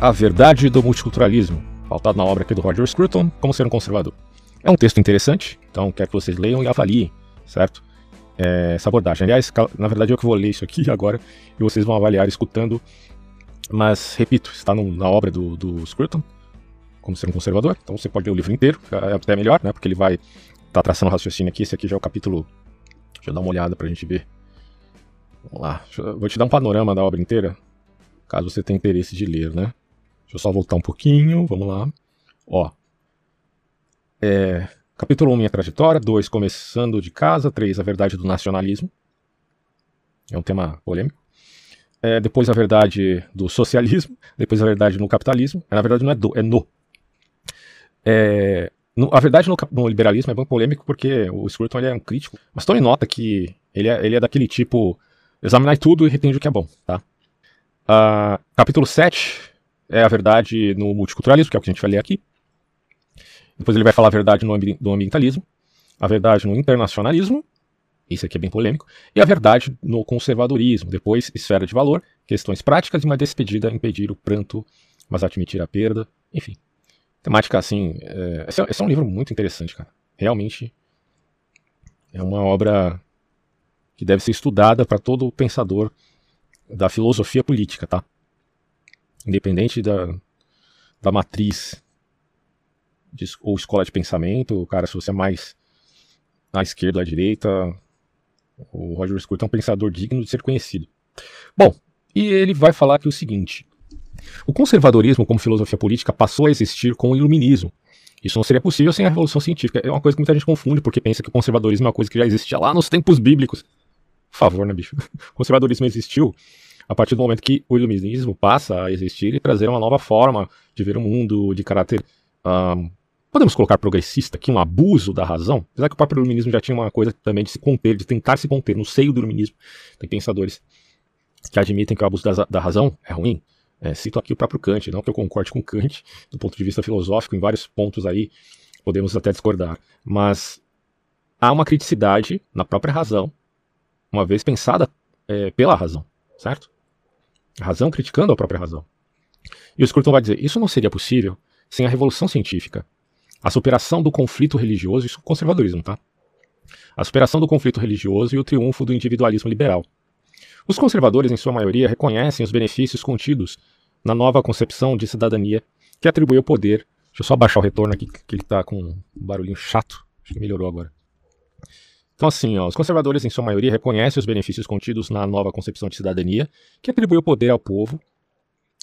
A Verdade do Multiculturalismo, pautado na obra aqui do Roger Scruton, Como Ser um Conservador. É um texto interessante, então quero que vocês leiam e avaliem, certo? É, essa abordagem. Aliás, na verdade eu que vou ler isso aqui agora e vocês vão avaliar escutando. Mas, repito, está no, na obra do, do Scruton, Como Ser um Conservador, então você pode ler o livro inteiro, é até melhor, né? Porque ele vai estar tá traçando raciocínio aqui. Esse aqui já é o capítulo. Deixa eu dar uma olhada pra gente ver. Vamos lá, eu vou te dar um panorama da obra inteira, caso você tenha interesse de ler, né? Deixa eu só voltar um pouquinho, vamos lá. Ó. É, capítulo 1, minha trajetória. 2, começando de casa. 3, a verdade do nacionalismo. É um tema polêmico. É, depois a verdade do socialismo. Depois a verdade no capitalismo. É, na verdade não é do, é no. É, no a verdade no, no, liberalismo é bem polêmico porque o Scruton ele é um crítico. Mas tome nota que ele é, ele é daquele tipo examinar tudo e retende o que é bom, tá? Uh, capítulo 7 é a verdade no multiculturalismo, que é o que a gente vai ler aqui. Depois ele vai falar a verdade no, ambi ambientalismo, a verdade no internacionalismo, isso aqui é bem polêmico, e a verdade no conservadorismo. Depois, esfera de valor, questões práticas e uma despedida, impedir o pranto, mas admitir a perda. Enfim, temática assim. É... Esse, é, esse é um livro muito interessante, cara. Realmente é uma obra que deve ser estudada para todo pensador da filosofia política, tá? Independente da, da matriz de, ou escola de pensamento, cara, se você é mais à esquerda ou à direita, o Roger Scruton é um pensador digno de ser conhecido. Bom, e ele vai falar aqui o seguinte: o conservadorismo como filosofia política passou a existir com o iluminismo. Isso não seria possível sem a revolução científica. É uma coisa que muita gente confunde porque pensa que o conservadorismo é uma coisa que já existia lá nos tempos bíblicos. Por favor, né, bicho? O conservadorismo existiu a partir do momento que o iluminismo passa a existir e trazer uma nova forma de ver o mundo, de caráter. Um, podemos colocar progressista aqui, um abuso da razão? Apesar que o próprio iluminismo já tinha uma coisa também de se conter, de tentar se conter no seio do iluminismo. Tem pensadores que admitem que o abuso da, da razão é ruim. É, cito aqui o próprio Kant, não que eu concorde com Kant, do ponto de vista filosófico, em vários pontos aí podemos até discordar. Mas há uma criticidade na própria razão, uma vez pensada é, pela razão, certo? Razão criticando a própria razão. E o Scruton vai dizer: isso não seria possível sem a revolução científica, a superação do conflito religioso, isso é conservadorismo, tá? A superação do conflito religioso e o triunfo do individualismo liberal. Os conservadores, em sua maioria, reconhecem os benefícios contidos na nova concepção de cidadania que atribui o poder. Deixa eu só baixar o retorno aqui, que ele está com um barulhinho chato. Acho que melhorou agora. Então, assim, ó, os conservadores, em sua maioria, reconhecem os benefícios contidos na nova concepção de cidadania, que atribui o poder ao povo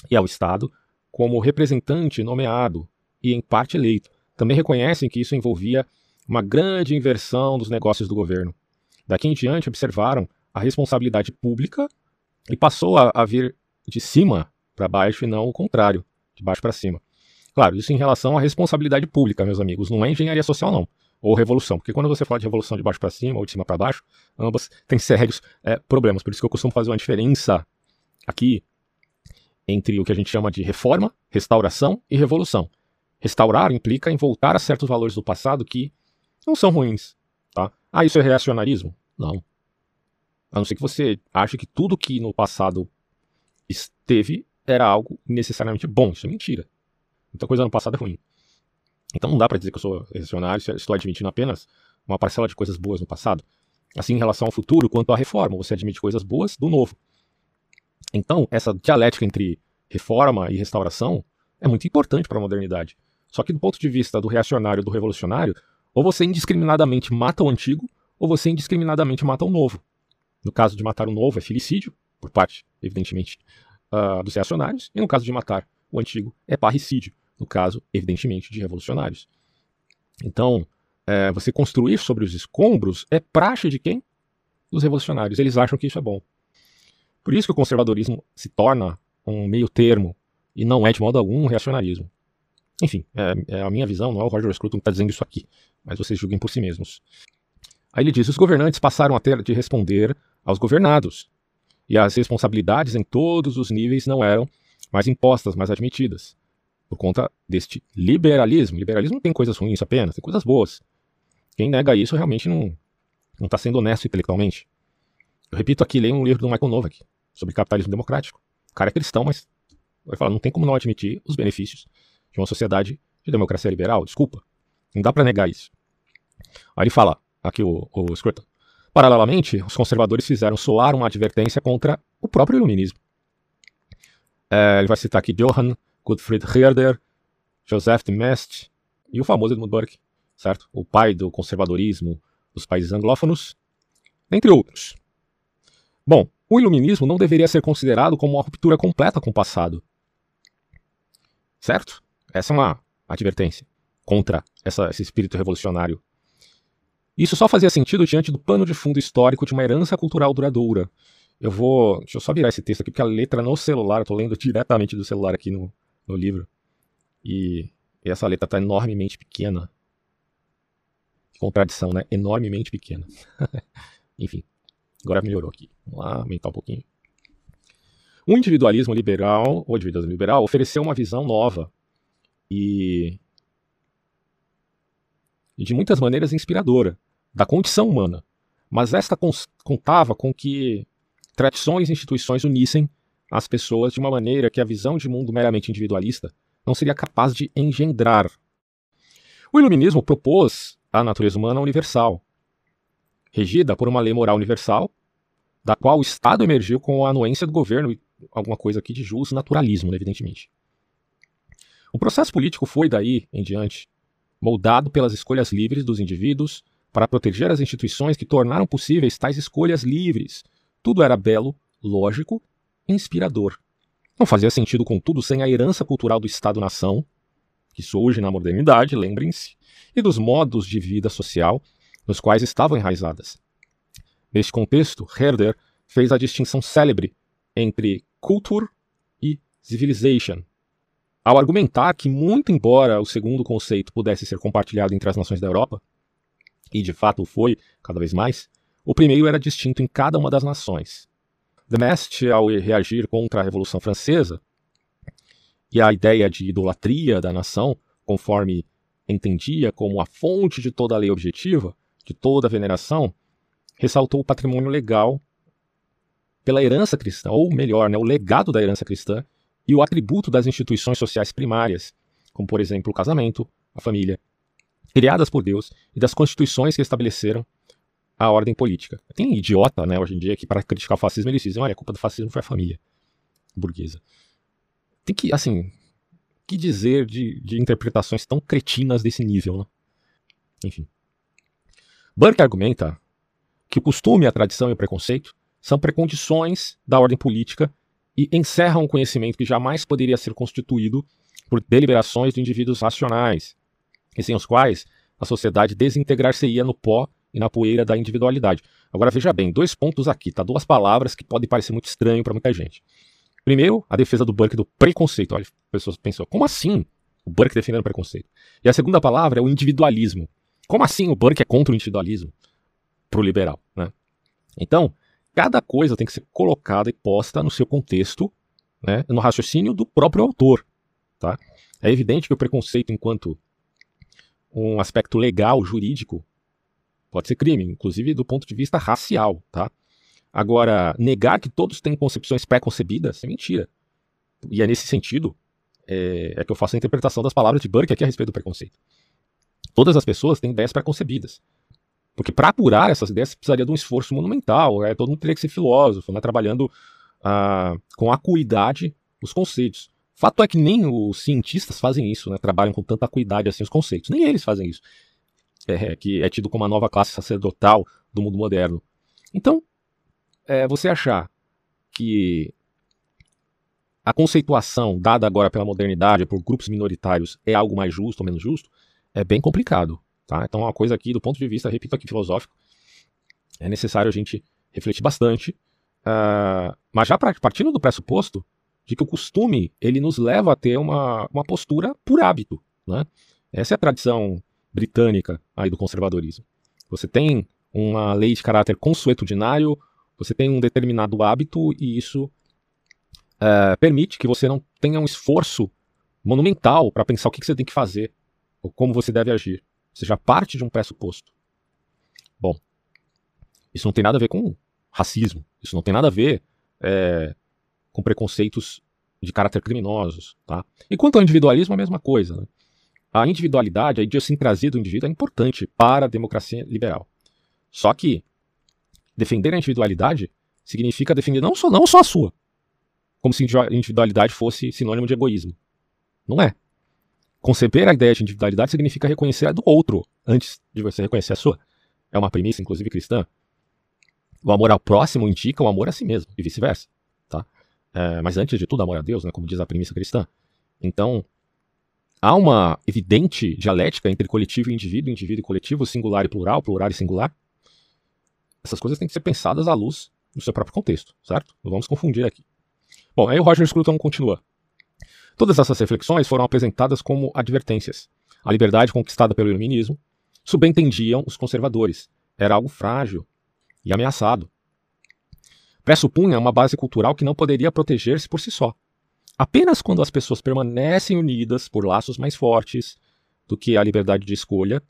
e ao Estado como representante nomeado e, em parte, eleito. Também reconhecem que isso envolvia uma grande inversão dos negócios do governo. Daqui em diante, observaram a responsabilidade pública e passou a, a vir de cima para baixo e não o contrário, de baixo para cima. Claro, isso em relação à responsabilidade pública, meus amigos, não é engenharia social, não ou revolução. Porque quando você fala de revolução de baixo para cima ou de cima para baixo, ambas têm sérios é, problemas. Por isso que eu costumo fazer uma diferença aqui entre o que a gente chama de reforma, restauração e revolução. Restaurar implica em voltar a certos valores do passado que não são ruins. Tá? Ah, isso é reacionarismo? Não. A não ser que você ache que tudo que no passado esteve era algo necessariamente bom. Isso é mentira. Muita coisa no passado é ruim. Então não dá para dizer que eu sou reacionário se estou admitindo apenas uma parcela de coisas boas no passado. Assim, em relação ao futuro, quanto à reforma, você admite coisas boas do novo. Então, essa dialética entre reforma e restauração é muito importante para a modernidade. Só que do ponto de vista do reacionário e do revolucionário, ou você indiscriminadamente mata o antigo, ou você indiscriminadamente mata o novo. No caso de matar o novo, é filicídio, por parte, evidentemente, uh, dos reacionários, e no caso de matar o antigo, é parricídio no caso, evidentemente, de revolucionários. Então, é, você construir sobre os escombros é praxe de quem? Dos revolucionários. Eles acham que isso é bom. Por isso que o conservadorismo se torna um meio termo e não é de modo algum um reacionarismo. Enfim, é, é a minha visão, não é o Roger Scruton que está dizendo isso aqui, mas vocês julguem por si mesmos. Aí ele diz: os governantes passaram a ter de responder aos governados, e as responsabilidades em todos os níveis não eram mais impostas, mas admitidas por conta deste liberalismo. Liberalismo não tem coisas ruins apenas, tem coisas boas. Quem nega isso realmente não está sendo honesto intelectualmente. Eu repito aqui, leia um livro do Michael Novak sobre capitalismo democrático. O cara é cristão, mas Vai falar, não tem como não admitir os benefícios de uma sociedade de democracia liberal, desculpa. Não dá para negar isso. Aí ele fala, aqui o, o Scruton, paralelamente, os conservadores fizeram soar uma advertência contra o próprio iluminismo. É, ele vai citar aqui Johann Gottfried Herder, Joseph de Maistre e o famoso Edmund Burke, certo? O pai do conservadorismo dos países anglófonos, entre outros. Bom, o iluminismo não deveria ser considerado como uma ruptura completa com o passado. Certo? Essa é uma advertência contra essa, esse espírito revolucionário. Isso só fazia sentido diante do pano de fundo histórico de uma herança cultural duradoura. Eu vou. Deixa eu só virar esse texto aqui, porque a letra no celular, eu tô lendo diretamente do celular aqui no, no livro. E, e essa letra está enormemente pequena. Que contradição, né? Enormemente pequena. Enfim, agora melhorou aqui. Vamos lá, aumentar um pouquinho. O individualismo liberal, o individualismo liberal, ofereceu uma visão nova e, e de muitas maneiras inspiradora da condição humana. Mas esta contava com que tradições e instituições unissem as pessoas de uma maneira que a visão de mundo meramente individualista não seria capaz de engendrar. O iluminismo propôs a natureza humana universal, regida por uma lei moral universal, da qual o Estado emergiu com a anuência do governo alguma coisa aqui de jus naturalismo, evidentemente. O processo político foi daí em diante moldado pelas escolhas livres dos indivíduos para proteger as instituições que tornaram possíveis tais escolhas livres. Tudo era belo, lógico inspirador. Não fazia sentido, contudo, sem a herança cultural do Estado-nação, que surge na modernidade, lembrem-se, e dos modos de vida social nos quais estavam enraizadas. Neste contexto, Herder fez a distinção célebre entre culture e civilization, ao argumentar que, muito embora o segundo conceito pudesse ser compartilhado entre as nações da Europa, e de fato foi cada vez mais, o primeiro era distinto em cada uma das nações. De Maistre, ao reagir contra a Revolução Francesa e a ideia de idolatria da nação, conforme entendia como a fonte de toda a lei objetiva, de toda a veneração, ressaltou o patrimônio legal pela herança cristã, ou melhor, né, o legado da herança cristã e o atributo das instituições sociais primárias, como por exemplo o casamento, a família, criadas por Deus e das constituições que estabeleceram a ordem política. Tem idiota, né, hoje em dia, que para criticar o fascismo eles dizem, olha, a culpa do fascismo foi a família burguesa. Tem que, assim, que dizer de, de interpretações tão cretinas desse nível, né? Enfim. Burke argumenta que o costume, a tradição e o preconceito são precondições da ordem política e encerram um conhecimento que jamais poderia ser constituído por deliberações de indivíduos racionais, e sem os quais a sociedade desintegrar-se-ia no pó e na poeira da individualidade. Agora veja bem, dois pontos aqui, tá? Duas palavras que podem parecer muito estranho para muita gente. Primeiro, a defesa do Burke do preconceito. Olha, as pessoas pensam, como assim o Burke defendendo o preconceito? E a segunda palavra é o individualismo. Como assim o Burke é contra o individualismo? Pro liberal, né? Então, cada coisa tem que ser colocada e posta no seu contexto, né, no raciocínio do próprio autor, tá? É evidente que o preconceito enquanto um aspecto legal, jurídico, Pode ser crime, inclusive do ponto de vista racial, tá? Agora, negar que todos têm concepções pré-concebidas é mentira. E é nesse sentido é, é, que eu faço a interpretação das palavras de Burke aqui a respeito do preconceito. Todas as pessoas têm ideias pré-concebidas. Porque para apurar essas ideias precisaria de um esforço monumental. É, todo mundo teria que ser filósofo, né, trabalhando ah, com acuidade os conceitos. Fato é que nem os cientistas fazem isso, né, trabalham com tanta acuidade assim os conceitos. Nem eles fazem isso é, que é tido como a nova classe sacerdotal do mundo moderno. Então, é, você achar que a conceituação dada agora pela modernidade por grupos minoritários é algo mais justo ou menos justo é bem complicado. Tá? Então, é uma coisa aqui, do ponto de vista, repito aqui, filosófico, é necessário a gente refletir bastante, uh, mas já partindo do pressuposto de que o costume ele nos leva a ter uma, uma postura por hábito. Né? Essa é a tradição britânica aí do conservadorismo. Você tem uma lei de caráter consuetudinário, você tem um determinado hábito e isso é, permite que você não tenha um esforço monumental para pensar o que, que você tem que fazer ou como você deve agir. Você já parte de um pressuposto. Bom, isso não tem nada a ver com racismo, isso não tem nada a ver é, com preconceitos de caráter criminosos. Tá? E quanto ao individualismo, a mesma coisa. Né? A individualidade, a idiosincrasia do indivíduo é importante para a democracia liberal. Só que defender a individualidade significa defender não só, não só a sua, como se individualidade fosse sinônimo de egoísmo. Não é. Conceber a ideia de individualidade significa reconhecer a do outro antes de você reconhecer a sua. É uma premissa, inclusive, cristã. O amor ao próximo indica o amor a si mesmo, e vice-versa. Tá? É, mas antes de tudo, amor a Deus, né, como diz a premissa cristã. Então, há uma evidente dialética entre coletivo e indivíduo, indivíduo e coletivo, singular e plural, plural e singular. Essas coisas têm que ser pensadas à luz do seu próprio contexto, certo? Não vamos confundir aqui. Bom, aí o Roger Scruton continua. Todas essas reflexões foram apresentadas como advertências. A liberdade conquistada pelo iluminismo subentendiam os conservadores. Era algo frágil e ameaçado. Pressupunha uma base cultural que não poderia proteger-se por si só. Apenas quando as pessoas permanecem unidas por laços mais fortes do que a liberdade de escolha,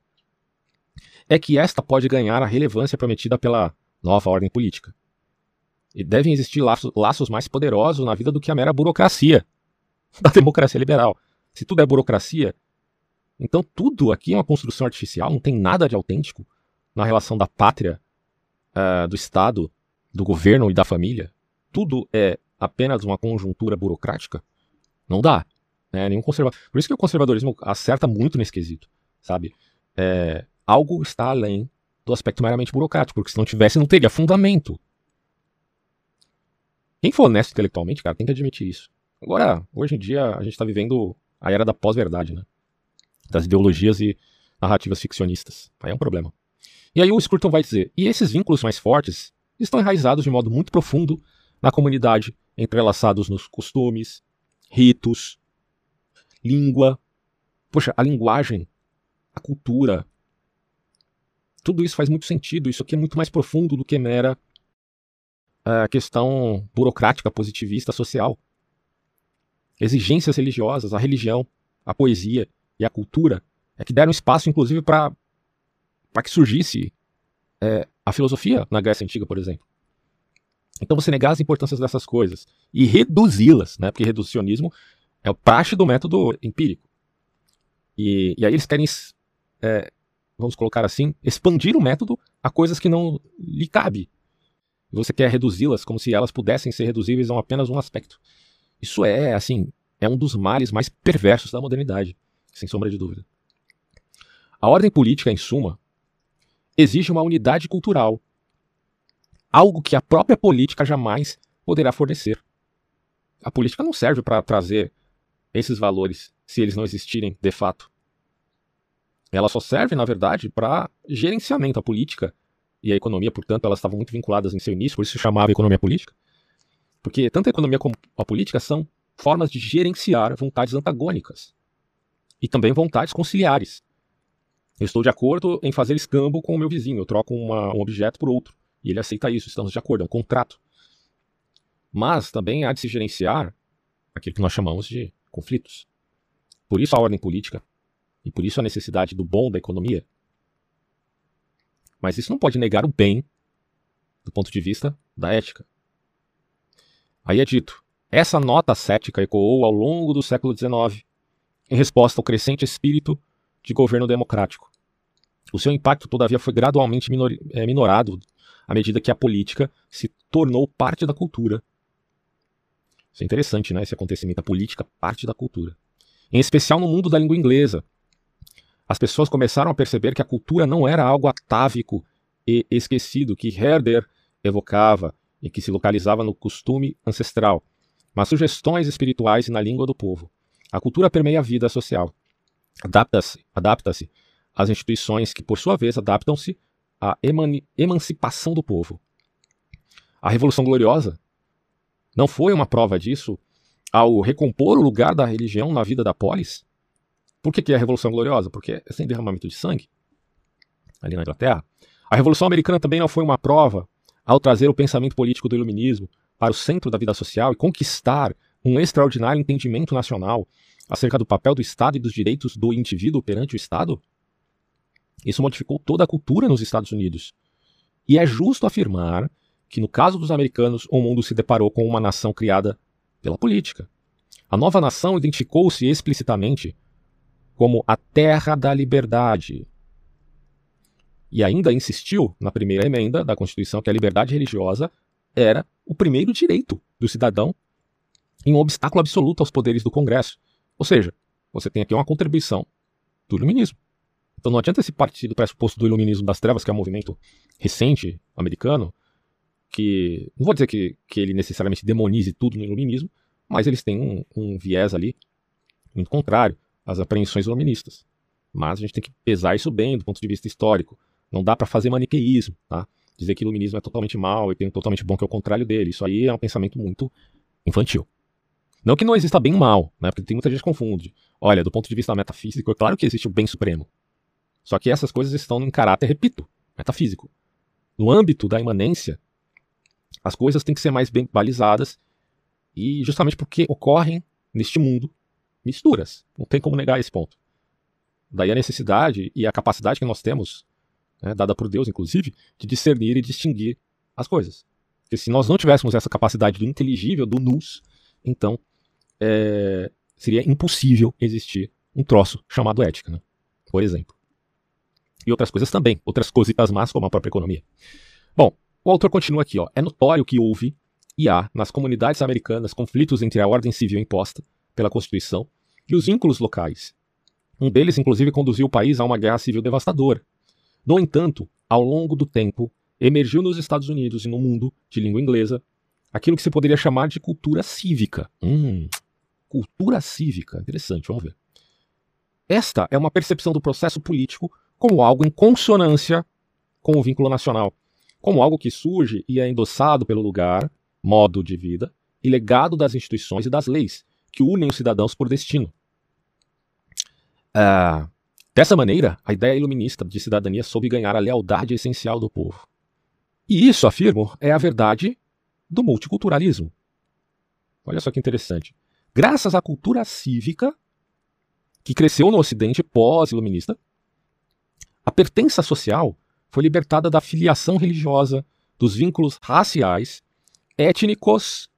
é que esta pode ganhar a relevância prometida pela nova ordem política. E devem existir laços, laços mais poderosos na vida do que a mera burocracia da democracia liberal. Se tudo é burocracia, então tudo aqui é uma construção artificial, não tem nada de autêntico na relação da pátria, uh, do Estado, do governo e da família. Tudo é apenas uma conjuntura burocrática. Não dá. Né? Nenhum conservador. Por isso que o conservadorismo acerta muito nesse quesito, sabe? É, algo está além do aspecto meramente burocrático, porque se não tivesse, não teria fundamento. Quem for honesto intelectualmente, cara, tem que admitir isso. Agora, hoje em dia, a gente está vivendo a era da pós-verdade, né? Das ideologias e narrativas ficcionistas. Aí é um problema. E aí o Scruton vai dizer: e esses vínculos mais fortes estão enraizados de modo muito profundo na comunidade, entrelaçados nos costumes, ritos, língua. Poxa, a linguagem, a cultura. Tudo isso faz muito sentido. Isso aqui é muito mais profundo do que mera uh, questão burocrática, positivista, social exigências religiosas, a religião, a poesia e a cultura, é que deram espaço, inclusive, para que surgisse é, a filosofia na Grécia Antiga, por exemplo. Então você negar as importâncias dessas coisas e reduzi-las, né? porque reducionismo é o praxe do método empírico. E, e aí eles querem, é, vamos colocar assim, expandir o método a coisas que não lhe cabe. Você quer reduzi-las como se elas pudessem ser reduzíveis a apenas um aspecto. Isso é, assim, é um dos males mais perversos da modernidade, sem sombra de dúvida. A ordem política, em suma, exige uma unidade cultural, algo que a própria política jamais poderá fornecer. A política não serve para trazer esses valores se eles não existirem de fato. Ela só serve, na verdade, para gerenciamento. A política e a economia, portanto, elas estavam muito vinculadas em seu início, por isso se chamava economia política. Porque tanto a economia como a política são formas de gerenciar vontades antagônicas e também vontades conciliares. Eu estou de acordo em fazer escambo com o meu vizinho, eu troco uma, um objeto por outro e ele aceita isso, estamos de acordo, é um contrato. Mas também há de se gerenciar aquilo que nós chamamos de conflitos. Por isso a ordem política e por isso a necessidade do bom da economia. Mas isso não pode negar o bem do ponto de vista da ética. Aí é dito: essa nota cética ecoou ao longo do século XIX, em resposta ao crescente espírito de governo democrático. O seu impacto, todavia, foi gradualmente minor, é, minorado à medida que a política se tornou parte da cultura. Isso é interessante, né? Esse acontecimento, a política, parte da cultura. Em especial no mundo da língua inglesa. As pessoas começaram a perceber que a cultura não era algo atávico e esquecido que Herder evocava e que se localizava no costume ancestral, mas sugestões espirituais na língua do povo. A cultura permeia a vida social. Adapta-se adapta às instituições que, por sua vez, adaptam-se à emancipação do povo. A Revolução Gloriosa não foi uma prova disso ao recompor o lugar da religião na vida da polis? Por que, que é a Revolução Gloriosa? Porque é sem derramamento de sangue ali na Inglaterra. A Revolução Americana também não foi uma prova ao trazer o pensamento político do iluminismo para o centro da vida social e conquistar um extraordinário entendimento nacional acerca do papel do Estado e dos direitos do indivíduo perante o Estado? Isso modificou toda a cultura nos Estados Unidos. E é justo afirmar que, no caso dos americanos, o mundo se deparou com uma nação criada pela política. A nova nação identificou-se explicitamente como a terra da liberdade. E ainda insistiu na primeira emenda da Constituição que a liberdade religiosa era o primeiro direito do cidadão em um obstáculo absoluto aos poderes do Congresso. Ou seja, você tem aqui uma contribuição do iluminismo. Então não adianta esse partir do pressuposto do iluminismo das trevas, que é um movimento recente americano, que não vou dizer que, que ele necessariamente demonize tudo no iluminismo, mas eles têm um, um viés ali muito contrário às apreensões iluministas. Mas a gente tem que pesar isso bem do ponto de vista histórico. Não dá para fazer maniqueísmo, tá? Dizer que o iluminismo é totalmente mal e tem um totalmente bom que é o contrário dele. Isso aí é um pensamento muito infantil. Não que não exista bem e mal, né? Porque tem muita gente que confunde. Olha, do ponto de vista metafísico, é claro que existe o bem supremo. Só que essas coisas estão em caráter, repito, metafísico. No âmbito da imanência, as coisas têm que ser mais bem balizadas e justamente porque ocorrem neste mundo misturas. Não tem como negar esse ponto. Daí a necessidade e a capacidade que nós temos, né, dada por Deus inclusive, de discernir e distinguir as coisas. Porque se nós não tivéssemos essa capacidade do inteligível, do nus, então é, seria impossível existir um troço chamado ética, né? por exemplo. E outras coisas também, outras cositas más, como a própria economia. Bom, o autor continua aqui, ó. É notório que houve e há, nas comunidades americanas, conflitos entre a ordem civil imposta pela Constituição e os vínculos locais. Um deles, inclusive, conduziu o país a uma guerra civil devastadora. No entanto, ao longo do tempo, emergiu nos Estados Unidos e no mundo de língua inglesa aquilo que se poderia chamar de cultura cívica. Hum, cultura cívica. Interessante, vamos ver. Esta é uma percepção do processo político como algo em consonância com o vínculo nacional, como algo que surge e é endossado pelo lugar, modo de vida e legado das instituições e das leis que unem os cidadãos por destino. Uh, dessa maneira, a ideia iluminista de cidadania soube ganhar a lealdade essencial do povo. E isso, afirmo, é a verdade do multiculturalismo. Olha só que interessante. Graças à cultura cívica, que cresceu no Ocidente pós-iluminista, a pertença social foi libertada da filiação religiosa, dos vínculos raciais, étnicos,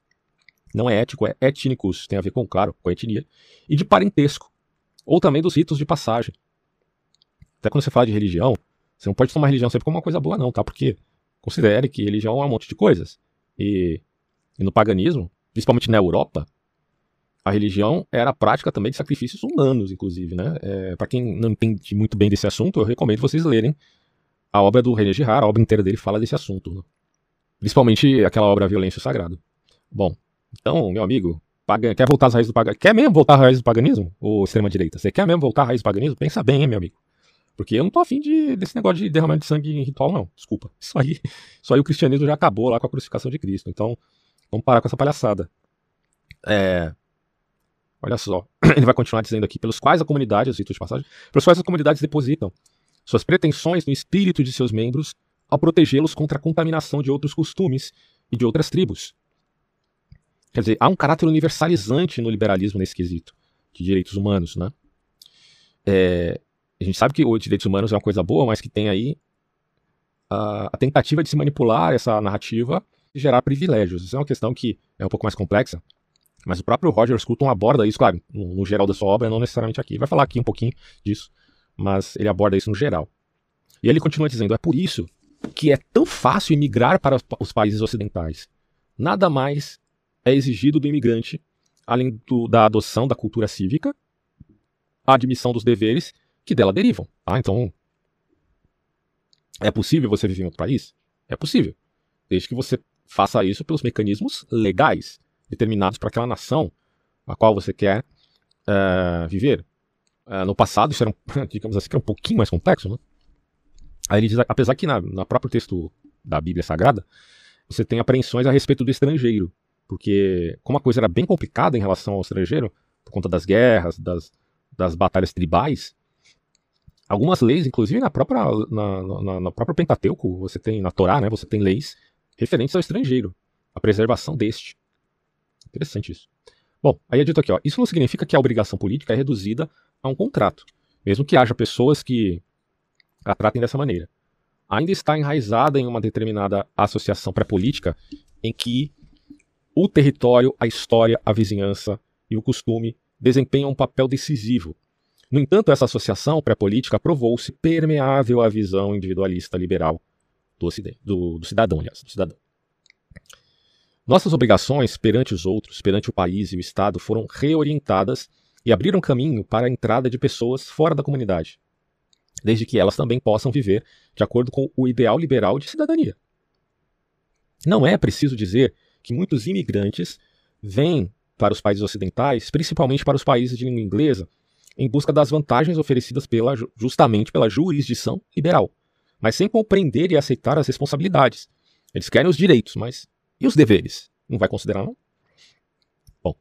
não é ético, é étnicos, tem a ver com, claro, com a etnia, e de parentesco, ou também dos ritos de passagem. Até quando você fala de religião, você não pode tomar religião sempre como uma coisa boa, não, tá? Porque considere que religião é um monte de coisas. E, e no paganismo, principalmente na Europa, a religião era a prática também de sacrifícios humanos, inclusive, né? É, Para quem não entende muito bem desse assunto, eu recomendo vocês lerem a obra do René Girard, a obra inteira dele fala desse assunto, né? Principalmente aquela obra Violência Sagrado. Bom, então, meu amigo, quer voltar às raízes do paganismo? Quer mesmo voltar às raízes do paganismo? Ou extrema-direita? Você quer mesmo voltar às raízes do paganismo? Pensa bem, hein, meu amigo. Porque eu não tô afim de, desse negócio de derramamento de sangue em ritual, não. Desculpa. Isso aí, isso aí o cristianismo já acabou lá com a crucificação de Cristo. Então, vamos parar com essa palhaçada. É, Olha só, ele vai continuar dizendo aqui, pelos quais a comunidade, ritos de passagem, pelos quais as comunidades depositam suas pretensões no espírito de seus membros ao protegê-los contra a contaminação de outros costumes e de outras tribos. Quer dizer, há um caráter universalizante no liberalismo nesse quesito de direitos humanos, né? É, a gente sabe que os direitos humanos é uma coisa boa, mas que tem aí a, a tentativa de se manipular essa narrativa e gerar privilégios. Isso é uma questão que é um pouco mais complexa, mas o próprio Roger Scruton aborda isso, claro, no, geral da sua obra, não necessariamente aqui. Ele vai falar aqui um pouquinho disso, mas ele aborda isso no geral. E ele continua dizendo: é por isso que é tão fácil imigrar para os países ocidentais. Nada mais é exigido do imigrante, além do, da adoção da cultura cívica, a admissão dos deveres que dela derivam. Ah, então. É possível você viver em outro país? É possível. Desde que você faça isso pelos mecanismos legais determinados para aquela nação a qual você quer uh, viver. Uh, no passado, isso era, digamos assim, era um pouquinho mais complexo, né? Aí ele diz, apesar que na, na próprio texto da Bíblia Sagrada, você tem apreensões a respeito do estrangeiro, porque como a coisa era bem complicada em relação ao estrangeiro, por conta das guerras, das, das batalhas tribais, algumas leis, inclusive na própria, na, na, na própria Pentateuco, você tem, na Torá, né, você tem leis referentes ao estrangeiro, a preservação deste. Interessante isso. Bom, aí é dito aqui, ó, isso não significa que a obrigação política é reduzida a um contrato, mesmo que haja pessoas que a tratem dessa maneira. Ainda está enraizada em uma determinada associação pré-política em que o território, a história, a vizinhança e o costume desempenham um papel decisivo. No entanto, essa associação pré-política provou-se permeável à visão individualista liberal do, do, do cidadão, aliás, do cidadão. Nossas obrigações perante os outros, perante o país e o Estado foram reorientadas e abriram caminho para a entrada de pessoas fora da comunidade, desde que elas também possam viver de acordo com o ideal liberal de cidadania. Não é preciso dizer que muitos imigrantes vêm para os países ocidentais, principalmente para os países de língua inglesa, em busca das vantagens oferecidas pela, justamente pela jurisdição liberal, mas sem compreender e aceitar as responsabilidades. Eles querem os direitos, mas e os deveres? Não vai considerar, não? Bom.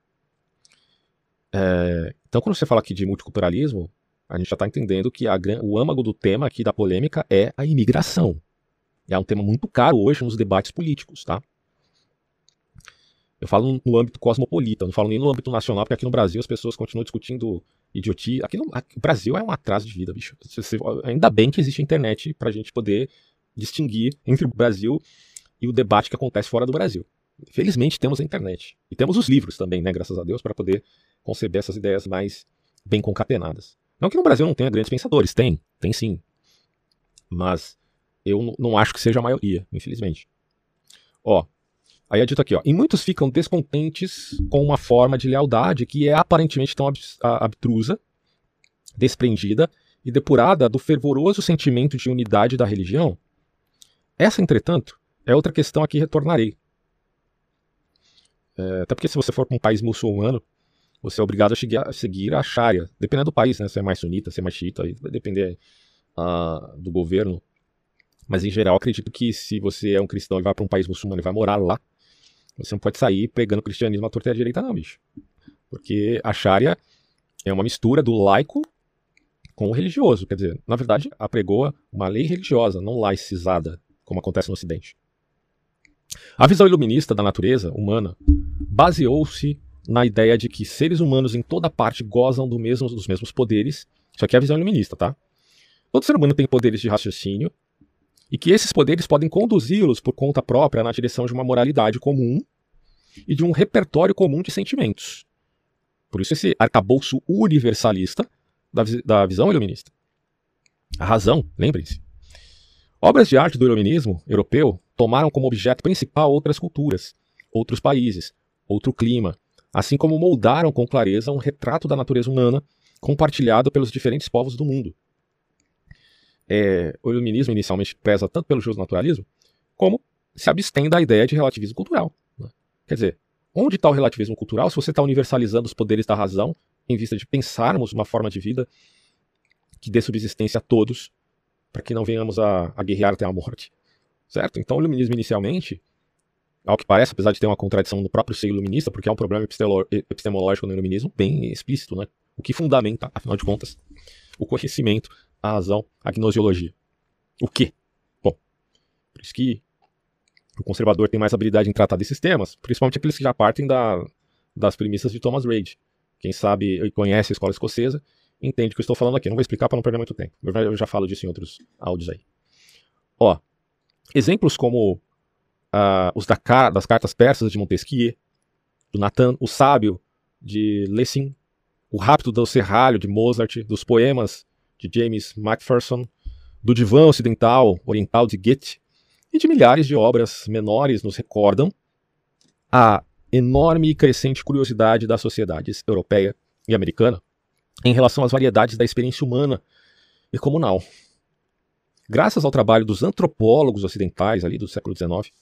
É, então, quando você fala aqui de multiculturalismo, a gente já está entendendo que a, o âmago do tema aqui da polêmica é a imigração. É um tema muito caro hoje nos debates políticos, tá? Eu falo no âmbito cosmopolita, não falo nem no âmbito nacional, porque aqui no Brasil as pessoas continuam discutindo idiotia. Aqui no aqui, o Brasil é um atraso de vida, bicho. Ainda bem que existe internet para a gente poder distinguir entre o Brasil e o debate que acontece fora do Brasil. Felizmente temos a internet. E temos os livros também, né, graças a Deus, para poder conceber essas ideias mais bem concatenadas. Não que no Brasil não tenha grandes pensadores, tem, tem sim. Mas eu não acho que seja a maioria, infelizmente. Ó, aí é dito aqui, ó, e muitos ficam descontentes com uma forma de lealdade que é aparentemente tão abstrusa, desprendida e depurada do fervoroso sentimento de unidade da religião. Essa, entretanto, é outra questão a que retornarei. É, até porque se você for para um país muçulmano, você é obrigado a seguir a, Sharia. Dependendo do país, né? Se é mais sunita, se é mais xiita, vai depender uh, do governo. Mas em geral, acredito que se você é um cristão e vai para um país muçulmano e vai morar lá, você não pode sair pregando o cristianismo à torta e à direita, não, bicho. Porque a Sharia é uma mistura do laico com o religioso. Quer dizer, na verdade, apregou uma lei religiosa, não laicizada, como acontece no Ocidente. A visão iluminista da natureza humana baseou-se na ideia de que seres humanos em toda parte gozam do mesmo, dos mesmos poderes. Isso aqui é a visão iluminista, tá? Todo ser humano tem poderes de raciocínio e que esses poderes podem conduzi-los por conta própria na direção de uma moralidade comum e de um repertório comum de sentimentos. Por isso, esse arcabouço universalista da, da visão iluminista. A razão, lembrem-se. Obras de arte do iluminismo europeu tomaram como objeto principal outras culturas, outros países, outro clima, assim como moldaram com clareza um retrato da natureza humana compartilhado pelos diferentes povos do mundo. É, o iluminismo inicialmente preza tanto pelo naturalismo, como se abstém da ideia de relativismo cultural. Né? Quer dizer, onde está o relativismo cultural se você está universalizando os poderes da razão em vista de pensarmos uma forma de vida que dê subsistência a todos, para que não venhamos a, a guerrear até a morte? Certo? Então o iluminismo inicialmente ao que parece, apesar de ter uma contradição no próprio ser iluminista, porque é um problema epistemológico no iluminismo bem explícito, né? O que fundamenta, afinal de contas, o conhecimento, a razão, a gnosiologia. O quê? Bom, por isso que o conservador tem mais habilidade em tratar desses temas, principalmente aqueles que já partem da, das premissas de Thomas Reid. Quem sabe e conhece a escola escocesa entende o que eu estou falando aqui. Não vou explicar para não perder muito tempo. Eu já falo disso em outros áudios aí. Ó, exemplos como uh, os da, das cartas persas de Montesquieu, do Nathan, o Sábio de Lessing, o Rápido do Serralho de Mozart, dos poemas de James Macpherson, do Divã Ocidental Oriental de Goethe e de milhares de obras menores nos recordam a enorme e crescente curiosidade das sociedades europeia e americana em relação às variedades da experiência humana e comunal. Graças ao trabalho dos antropólogos ocidentais ali do século XIX,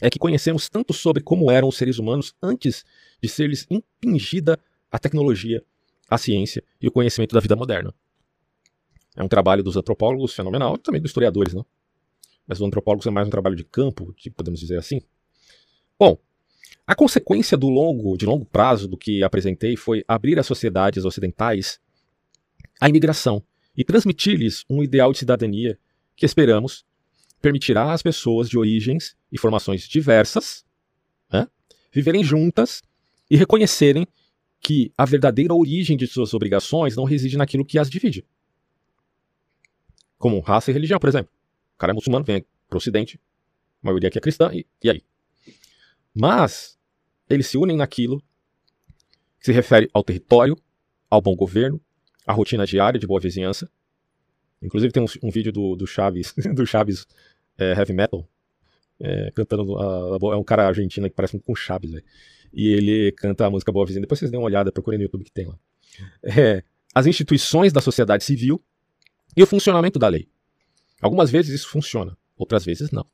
é que conhecemos tanto sobre como eram os seres humanos antes de ser-lhes impingida a tecnologia, a ciência e o conhecimento da vida moderna. É um trabalho dos antropólogos fenomenal também dos historiadores, não? Mas os antropólogos é mais um trabalho de campo, podemos dizer assim. Bom, a consequência do longo, de longo prazo do que apresentei foi abrir às sociedades ocidentais a imigração e transmitir-lhes um ideal de cidadania que esperamos permitirá às pessoas de origens e formações diversas né, viverem juntas e reconhecerem que a verdadeira origem de suas obrigações não reside naquilo que as divide. Como raça e religião, por exemplo. O cara é muçulmano, vem para o ocidente, a maioria aqui é cristã, e, e aí? Mas eles se unem naquilo que se refere ao território, ao bom governo, à rotina diária de boa vizinhança. Inclusive tem um, um vídeo do, do Chaves, do Chaves é, Heavy Metal, é, cantando. A, a, é um cara argentino que parece muito com Chaves. E ele canta a música Boa Vizinha. Depois vocês dêem uma olhada, procurem no YouTube que tem lá. É, as instituições da sociedade civil e o funcionamento da lei. Algumas vezes isso funciona, outras vezes não.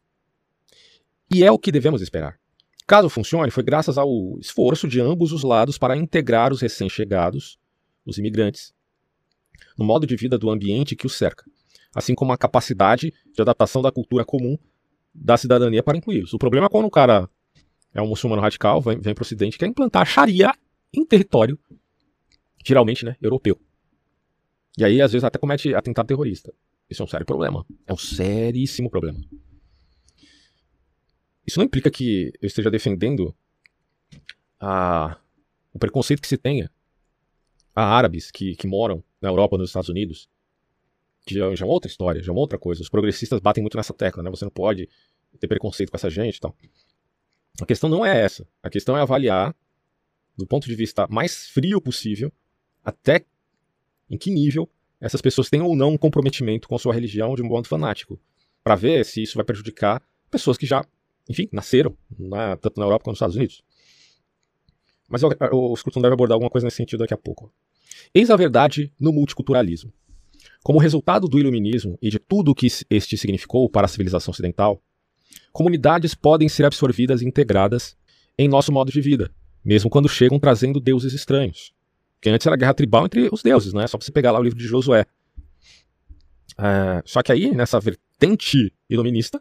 E é o que devemos esperar. Caso funcione, foi graças ao esforço de ambos os lados para integrar os recém-chegados, os imigrantes, no modo de vida do ambiente que os cerca, assim como a capacidade de adaptação da cultura comum da cidadania para incluí-los. O problema é quando o cara é um muçulmano radical, vem, vem para o ocidente e quer implantar Sharia em território, geralmente, né, europeu. E aí, às vezes, até comete atentado terrorista. Isso é um sério problema. É um seríssimo problema. Isso não implica que eu esteja defendendo a, o preconceito que se tenha a árabes que, que moram na Europa, nos Estados Unidos, que já, já é outra história, já é outra coisa. Os progressistas batem muito nessa tecla, né? Você não pode ter preconceito com essa gente e tal. A questão não é essa. A questão é avaliar, do ponto de vista mais frio possível, até em que nível essas pessoas têm ou não um comprometimento com a sua religião de um modo fanático, para ver se isso vai prejudicar pessoas que já enfim, nasceram, na, tanto na Europa quanto nos Estados Unidos. Mas o Scruton deve abordar alguma coisa nesse sentido daqui a pouco. Eis a verdade no multiculturalismo. Como resultado do iluminismo e de tudo o que este significou para a civilização ocidental, comunidades podem ser absorvidas e integradas em nosso modo de vida, mesmo quando chegam trazendo deuses estranhos. Porque antes era guerra tribal entre os deuses, não é? Só pra você pegar lá o livro de Josué. É, só que aí, nessa vertente iluminista,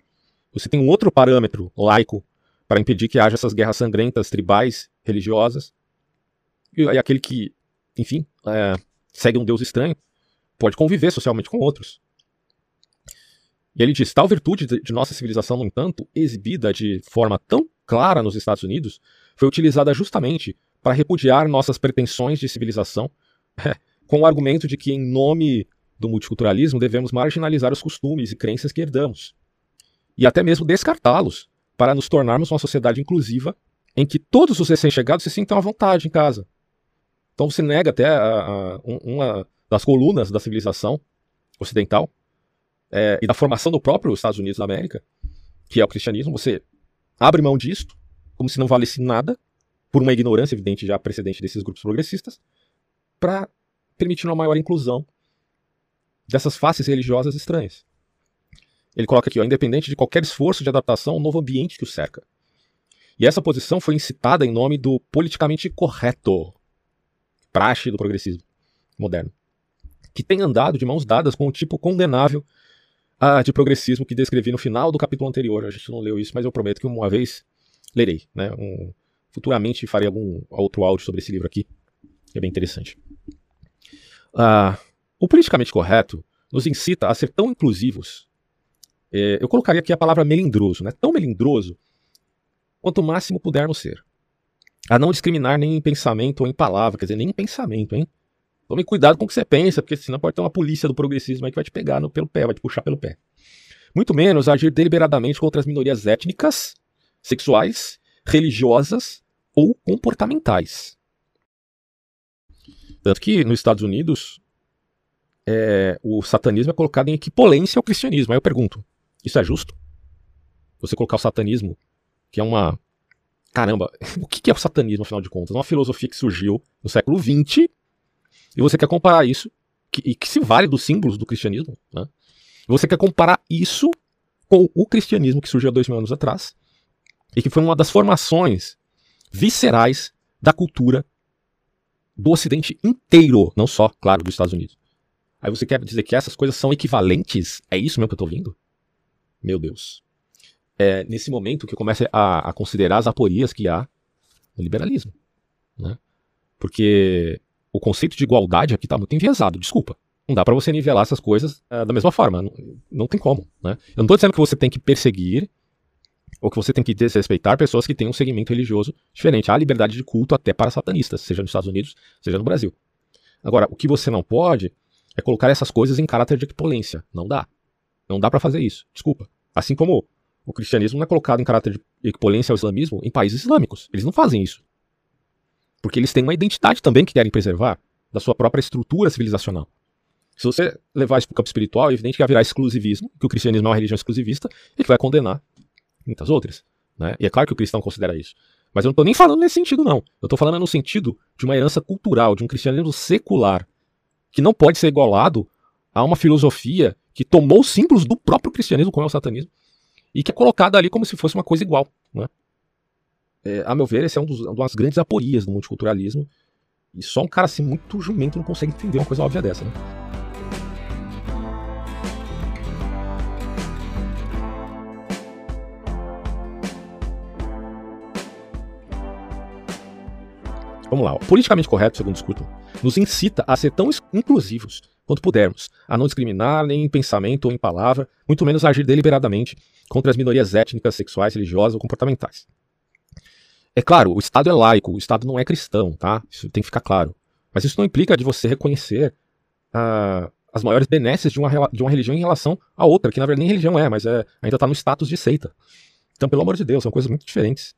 você tem um outro parâmetro laico para impedir que haja essas guerras sangrentas, tribais, religiosas. E aquele que, enfim, é, segue um Deus estranho pode conviver socialmente com outros. E ele diz: tal virtude de nossa civilização, no entanto, exibida de forma tão clara nos Estados Unidos, foi utilizada justamente para repudiar nossas pretensões de civilização, com o argumento de que, em nome do multiculturalismo, devemos marginalizar os costumes e crenças que herdamos e até mesmo descartá-los para nos tornarmos uma sociedade inclusiva em que todos os recém-chegados se sintam à vontade em casa. Então você nega até a, a, uma das colunas da civilização ocidental é, e da formação do próprio Estados Unidos da América, que é o cristianismo. Você abre mão disto, como se não valesse nada, por uma ignorância evidente já precedente desses grupos progressistas, para permitir uma maior inclusão dessas faces religiosas estranhas. Ele coloca aqui, ó, independente de qualquer esforço de adaptação ao novo ambiente que o cerca. E essa posição foi incitada em nome do politicamente correto, praxe do progressismo moderno, que tem andado de mãos dadas com o tipo condenável ah, de progressismo que descrevi no final do capítulo anterior. A gente não leu isso, mas eu prometo que uma vez lerei. Né? Um, futuramente farei algum outro áudio sobre esse livro aqui, que é bem interessante. Ah, o politicamente correto nos incita a ser tão inclusivos é, eu colocaria aqui a palavra melindroso, né? tão melindroso quanto o máximo pudermos ser. A não discriminar nem em pensamento ou em palavra, quer dizer, nem em pensamento, hein? Tome cuidado com o que você pensa, porque senão pode ter uma polícia do progressismo aí que vai te pegar no, pelo pé, vai te puxar pelo pé. Muito menos agir deliberadamente contra as minorias étnicas, sexuais, religiosas ou comportamentais. Tanto que nos Estados Unidos, é, o satanismo é colocado em equipolência ao cristianismo. Aí eu pergunto, isso é justo? Você colocar o satanismo, que é uma. Caramba, o que é o satanismo, afinal de contas? Uma filosofia que surgiu no século XX e você quer comparar isso, que, e que se vale dos símbolos do cristianismo, né? Você quer comparar isso com o cristianismo que surgiu há dois mil anos atrás e que foi uma das formações viscerais da cultura do Ocidente inteiro, não só, claro, dos Estados Unidos. Aí você quer dizer que essas coisas são equivalentes? É isso mesmo que eu estou ouvindo? Meu Deus. É nesse momento que eu a, a considerar as aporias que há no liberalismo. Né? Porque o conceito de igualdade aqui está muito enviesado, desculpa. Não dá para você nivelar essas coisas uh, da mesma forma. Não, não tem como. Né? Eu não estou dizendo que você tem que perseguir ou que você tem que desrespeitar pessoas que têm um segmento religioso diferente. Há liberdade de culto até para satanistas, seja nos Estados Unidos, seja no Brasil. Agora, o que você não pode é colocar essas coisas em caráter de equipolência. Não dá. Não dá para fazer isso. Desculpa. Assim como o cristianismo não é colocado em caráter de equipolência ao islamismo em países islâmicos. Eles não fazem isso. Porque eles têm uma identidade também que querem preservar da sua própria estrutura civilizacional. Se você levar isso para o campo espiritual, é evidente que virar exclusivismo, que o cristianismo é uma religião exclusivista e que vai condenar muitas outras. Né? E é claro que o cristão considera isso. Mas eu não estou nem falando nesse sentido, não. Eu estou falando no sentido de uma herança cultural, de um cristianismo secular, que não pode ser igualado a uma filosofia que tomou símbolos do próprio cristianismo, como é o satanismo, e que é colocada ali como se fosse uma coisa igual. Né? É, a meu ver, esse é um dos, uma das grandes aporias do multiculturalismo. E só um cara assim muito jumento não consegue entender uma coisa óbvia dessa. Né? Vamos lá. O politicamente correto, segundo Scruton, nos incita a ser tão inclusivos quanto pudermos, a não discriminar nem em pensamento ou em palavra, muito menos agir deliberadamente contra as minorias étnicas, sexuais, religiosas ou comportamentais. É claro, o Estado é laico, o Estado não é cristão, tá? Isso tem que ficar claro. Mas isso não implica de você reconhecer uh, as maiores benesses de uma, de uma religião em relação a outra, que na verdade nem religião é, mas é, ainda está no status de seita. Então, pelo amor de Deus, são coisas muito diferentes.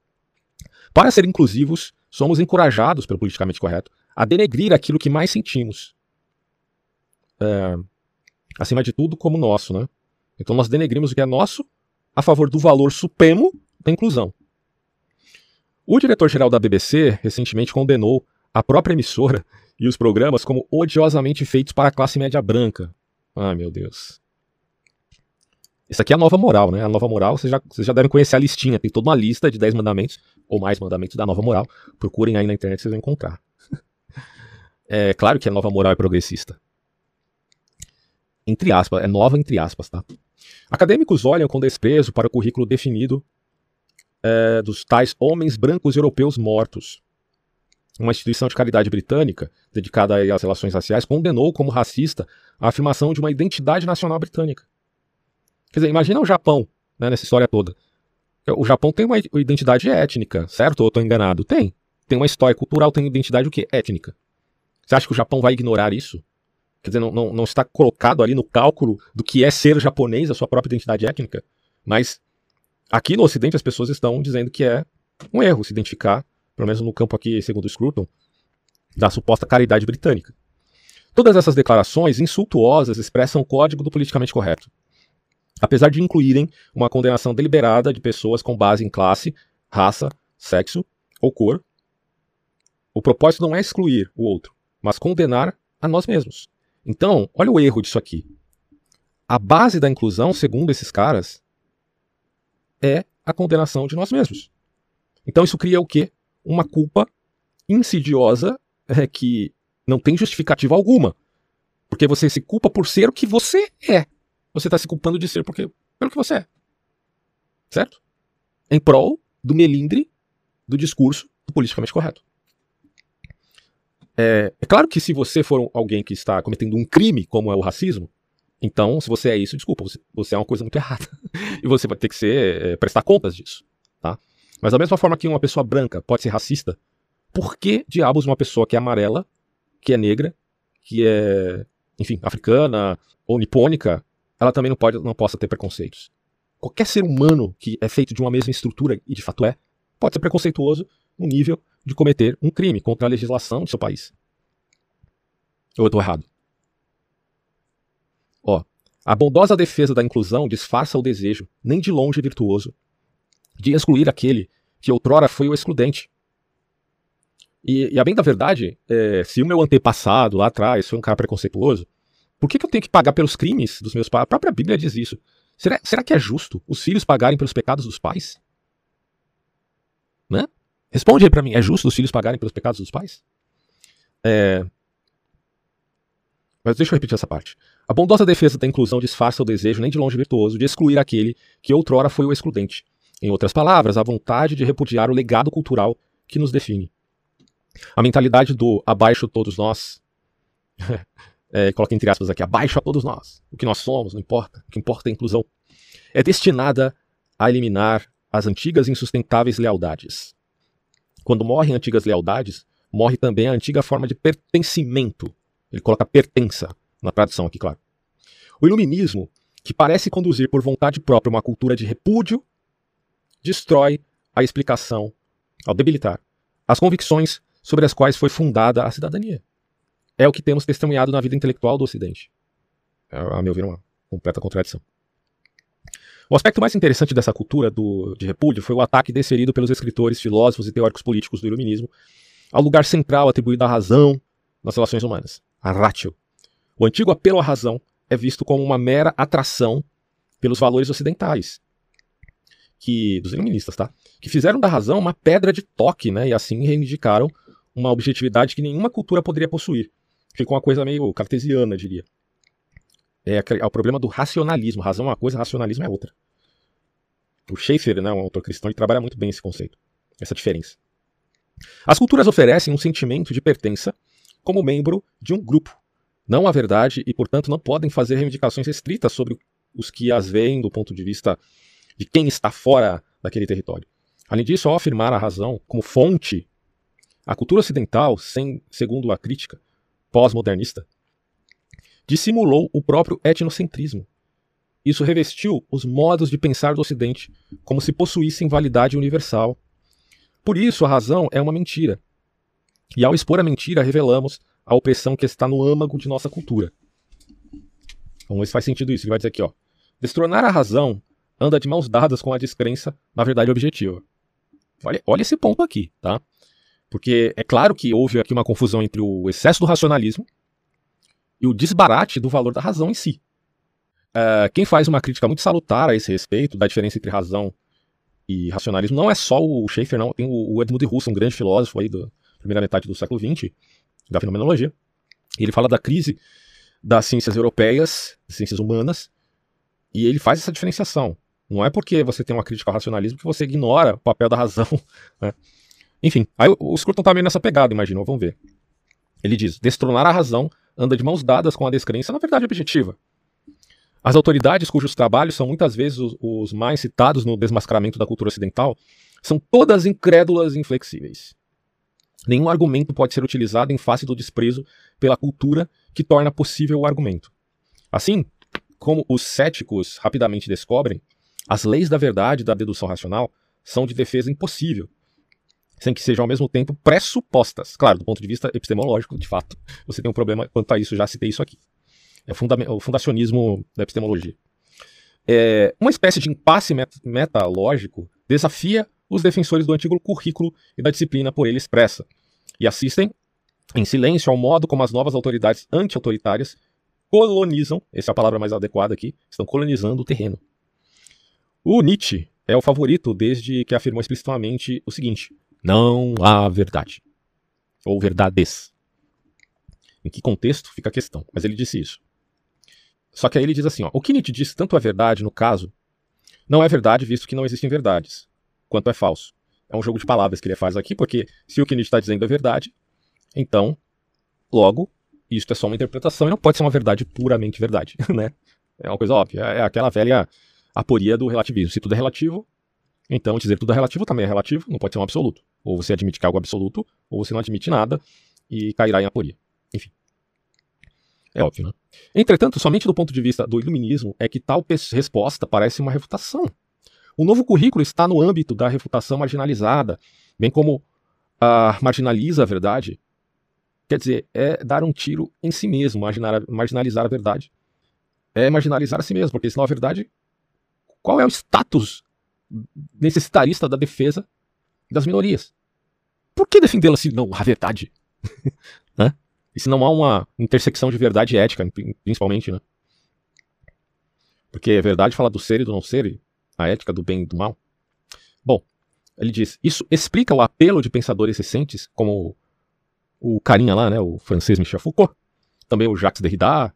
Para ser inclusivos, somos encorajados pelo politicamente correto a denegrir aquilo que mais sentimos. É, acima de tudo, como nosso, né? Então nós denegrimos o que é nosso a favor do valor supremo da inclusão. O diretor-geral da BBC recentemente condenou a própria emissora e os programas como odiosamente feitos para a classe média branca. Ai, meu Deus. Isso aqui é a nova moral, né? A nova moral, vocês já, vocês já devem conhecer a listinha. Tem toda uma lista de 10 mandamentos, ou mais mandamentos da nova moral. Procurem aí na internet, vocês vão encontrar. é claro que a nova moral é progressista. Entre aspas, é nova entre aspas, tá? Acadêmicos olham com desprezo para o currículo definido é, dos tais homens brancos europeus mortos. Uma instituição de caridade britânica, dedicada às relações raciais, condenou como racista a afirmação de uma identidade nacional britânica. Quer dizer, imagina o Japão, né, nessa história toda. O Japão tem uma identidade étnica, certo? Ou estou enganado? Tem. Tem uma história cultural, tem identidade o quê? Étnica. Você acha que o Japão vai ignorar isso? Quer dizer, não, não, não está colocado ali no cálculo do que é ser japonês, a sua própria identidade étnica. Mas aqui no Ocidente as pessoas estão dizendo que é um erro se identificar, pelo menos no campo aqui, segundo o Scruton, da suposta caridade britânica. Todas essas declarações insultuosas expressam o código do politicamente correto apesar de incluírem uma condenação deliberada de pessoas com base em classe, raça, sexo ou cor. O propósito não é excluir o outro, mas condenar a nós mesmos. Então, olha o erro disso aqui. A base da inclusão, segundo esses caras, é a condenação de nós mesmos. Então isso cria o quê? Uma culpa insidiosa é, que não tem justificativa alguma. Porque você se culpa por ser o que você é você está se culpando de ser porque, pelo que você é. Certo? Em prol do melindre do discurso do politicamente correto. É, é, claro que se você for alguém que está cometendo um crime, como é o racismo, então, se você é isso, desculpa, você, é uma coisa muito errada. e você vai ter que ser, é, prestar contas disso. Tá? Mas da mesma forma que uma pessoa branca pode ser racista, por que diabos uma pessoa que é amarela, que é negra, que é, enfim, africana ou nipônica, ela também não, pode, não possa ter preconceitos. Qualquer ser humano que é feito de uma mesma estrutura, e de fato é, pode ser preconceituoso no nível de cometer um crime contra a legislação de seu país. Ou eu estou errado? Ó, a bondosa defesa da inclusão disfarça o desejo, nem de longe virtuoso, de excluir aquele que outrora foi o excludente. E, e a bem da verdade, é, se o meu antepassado lá atrás foi um cara preconceituoso, por que, que eu tenho que pagar pelos crimes dos meus pais? A própria Bíblia diz isso. Será, será que é justo os filhos pagarem pelos pecados dos pais? Responde aí para mim, é justo os filhos pagarem pelos pecados dos pais? É... Mas deixa eu repetir essa parte. A bondosa defesa da inclusão disfarça o desejo, nem de longe virtuoso, de excluir aquele que outrora foi o excludente. Em outras palavras, a vontade de repudiar o legado cultural que nos define. A mentalidade do abaixo todos nós é, coloca entre aspas aqui, abaixo a todos nós. O que nós somos, não importa. O que importa é a inclusão. É destinada a eliminar as antigas e insustentáveis lealdades. Quando morrem antigas lealdades, morre também a antiga forma de pertencimento. Ele coloca pertença na tradução aqui, claro. O iluminismo, que parece conduzir por vontade própria uma cultura de repúdio, destrói a explicação ao debilitar as convicções sobre as quais foi fundada a cidadania. É o que temos testemunhado na vida intelectual do Ocidente. É, a meu ver, uma completa contradição. O aspecto mais interessante dessa cultura do, de repúdio foi o ataque desferido pelos escritores, filósofos e teóricos políticos do iluminismo ao lugar central atribuído à razão nas relações humanas, a ratio. O antigo apelo à razão é visto como uma mera atração pelos valores ocidentais, que dos iluministas, tá? Que fizeram da razão uma pedra de toque, né? E assim reivindicaram uma objetividade que nenhuma cultura poderia possuir. Ficou uma coisa meio cartesiana, diria. É, é, o problema do racionalismo. Razão é uma coisa, racionalismo é outra. O Schaeffer, né, um autor cristão, ele trabalha muito bem esse conceito, essa diferença. As culturas oferecem um sentimento de pertença como membro de um grupo, não a verdade e, portanto, não podem fazer reivindicações restritas sobre os que as veem do ponto de vista de quem está fora daquele território. Além disso, ao afirmar a razão como fonte, a cultura ocidental, sem, segundo a crítica pós-modernista, dissimulou o próprio etnocentrismo. Isso revestiu os modos de pensar do Ocidente como se possuíssem validade universal. Por isso, a razão é uma mentira. E ao expor a mentira, revelamos a opressão que está no âmago de nossa cultura. Vamos ver se faz sentido isso. Ele vai dizer aqui, ó. Destronar a razão anda de mãos dadas com a descrença na verdade objetiva. Olha, olha esse ponto aqui, tá? Porque é claro que houve aqui uma confusão entre o excesso do racionalismo e o desbarate do valor da razão em si. Uh, quem faz uma crítica muito salutar a esse respeito, da diferença entre razão e racionalismo, não é só o Schaeffer, não. Tem o Edmund Husserl, um grande filósofo aí da primeira metade do século XX, da fenomenologia. Ele fala da crise das ciências europeias, das ciências humanas, e ele faz essa diferenciação. Não é porque você tem uma crítica ao racionalismo que você ignora o papel da razão. Né? Enfim, aí o Scruton tá meio nessa pegada, imagina, vamos ver. Ele diz: destronar a razão anda de mãos dadas com a descrença na verdade objetiva. As autoridades cujos trabalhos são muitas vezes os, os mais citados no desmascaramento da cultura ocidental são todas incrédulas e inflexíveis. Nenhum argumento pode ser utilizado em face do desprezo pela cultura que torna possível o argumento. Assim, como os céticos rapidamente descobrem, as leis da verdade e da dedução racional são de defesa impossível, sem que sejam ao mesmo tempo pressupostas. Claro, do ponto de vista epistemológico, de fato, você tem um problema quanto a isso, já citei isso aqui. É o fundacionismo da epistemologia. É, uma espécie de impasse met metalógico desafia os defensores do antigo currículo e da disciplina por ele expressa, e assistem em silêncio ao modo como as novas autoridades anti-autoritárias colonizam, essa é a palavra mais adequada aqui, estão colonizando o terreno. O Nietzsche é o favorito desde que afirmou explicitamente o seguinte: não há verdade. Ou verdades. Em que contexto fica a questão, mas ele disse isso. Só que aí ele diz assim: ó, o que Nietzsche disse tanto é verdade no caso, não é verdade, visto que não existem verdades, quanto é falso. É um jogo de palavras que ele faz aqui, porque se o que Nietzsche está dizendo é verdade, então, logo, isso é só uma interpretação e não pode ser uma verdade puramente verdade, né? É uma coisa óbvia. É aquela velha aporia do relativismo. Se tudo é relativo, então dizer tudo é relativo também é relativo, não pode ser um absoluto. Ou você admite que é algo absoluto, ou você não admite nada e cairá em aporia. Enfim. É óbvio, né? Entretanto, somente do ponto de vista do iluminismo é que tal resposta parece uma refutação. O novo currículo está no âmbito da refutação marginalizada, bem como a marginaliza a verdade. Quer dizer, é dar um tiro em si mesmo, marginalizar a verdade. É marginalizar a si mesmo, porque senão a verdade. Qual é o status necessitarista da defesa das minorias? Por que defendê-la se não a verdade? né? E se não há uma intersecção de verdade e ética, principalmente, né? Porque a verdade fala do ser e do não ser, a ética do bem e do mal. Bom, ele diz: isso explica o apelo de pensadores recentes, como o carinha lá, né, o francês Michel Foucault, também o Jacques Derrida,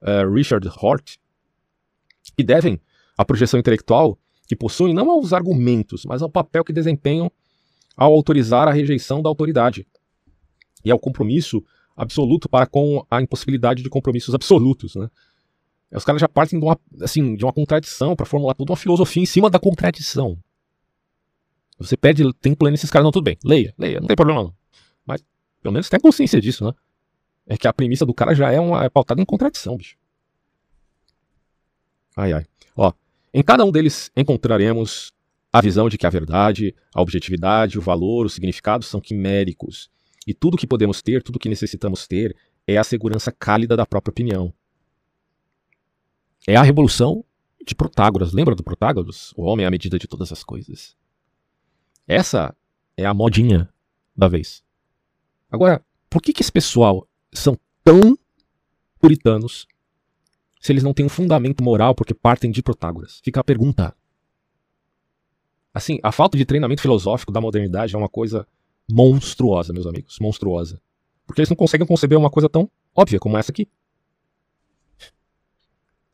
uh, Richard Hort, que devem a projeção intelectual que possuem não aos argumentos, mas ao papel que desempenham ao autorizar a rejeição da autoridade e ao compromisso absoluto para com a impossibilidade de compromissos absolutos, né? Os caras já partem de uma, assim, de uma contradição para formular toda uma filosofia em cima da contradição. Você perde tempo lendo esses caras, não, tudo bem, leia, leia, não tem problema não. Mas pelo menos tem consciência disso, né? É que a premissa do cara já é, uma, é pautada em contradição, bicho. Ai, ai. Ó, em cada um deles encontraremos a visão de que a verdade, a objetividade, o valor, o significado são quiméricos. E tudo que podemos ter, tudo que necessitamos ter, é a segurança cálida da própria opinião. É a revolução de Protágoras. Lembra do Protágoras? O homem é a medida de todas as coisas. Essa é a modinha da vez. Agora, por que, que esse pessoal são tão puritanos se eles não têm um fundamento moral porque partem de Protágoras? Fica a pergunta. Assim, a falta de treinamento filosófico da modernidade é uma coisa monstruosa, meus amigos, monstruosa. Porque eles não conseguem conceber uma coisa tão óbvia como essa aqui.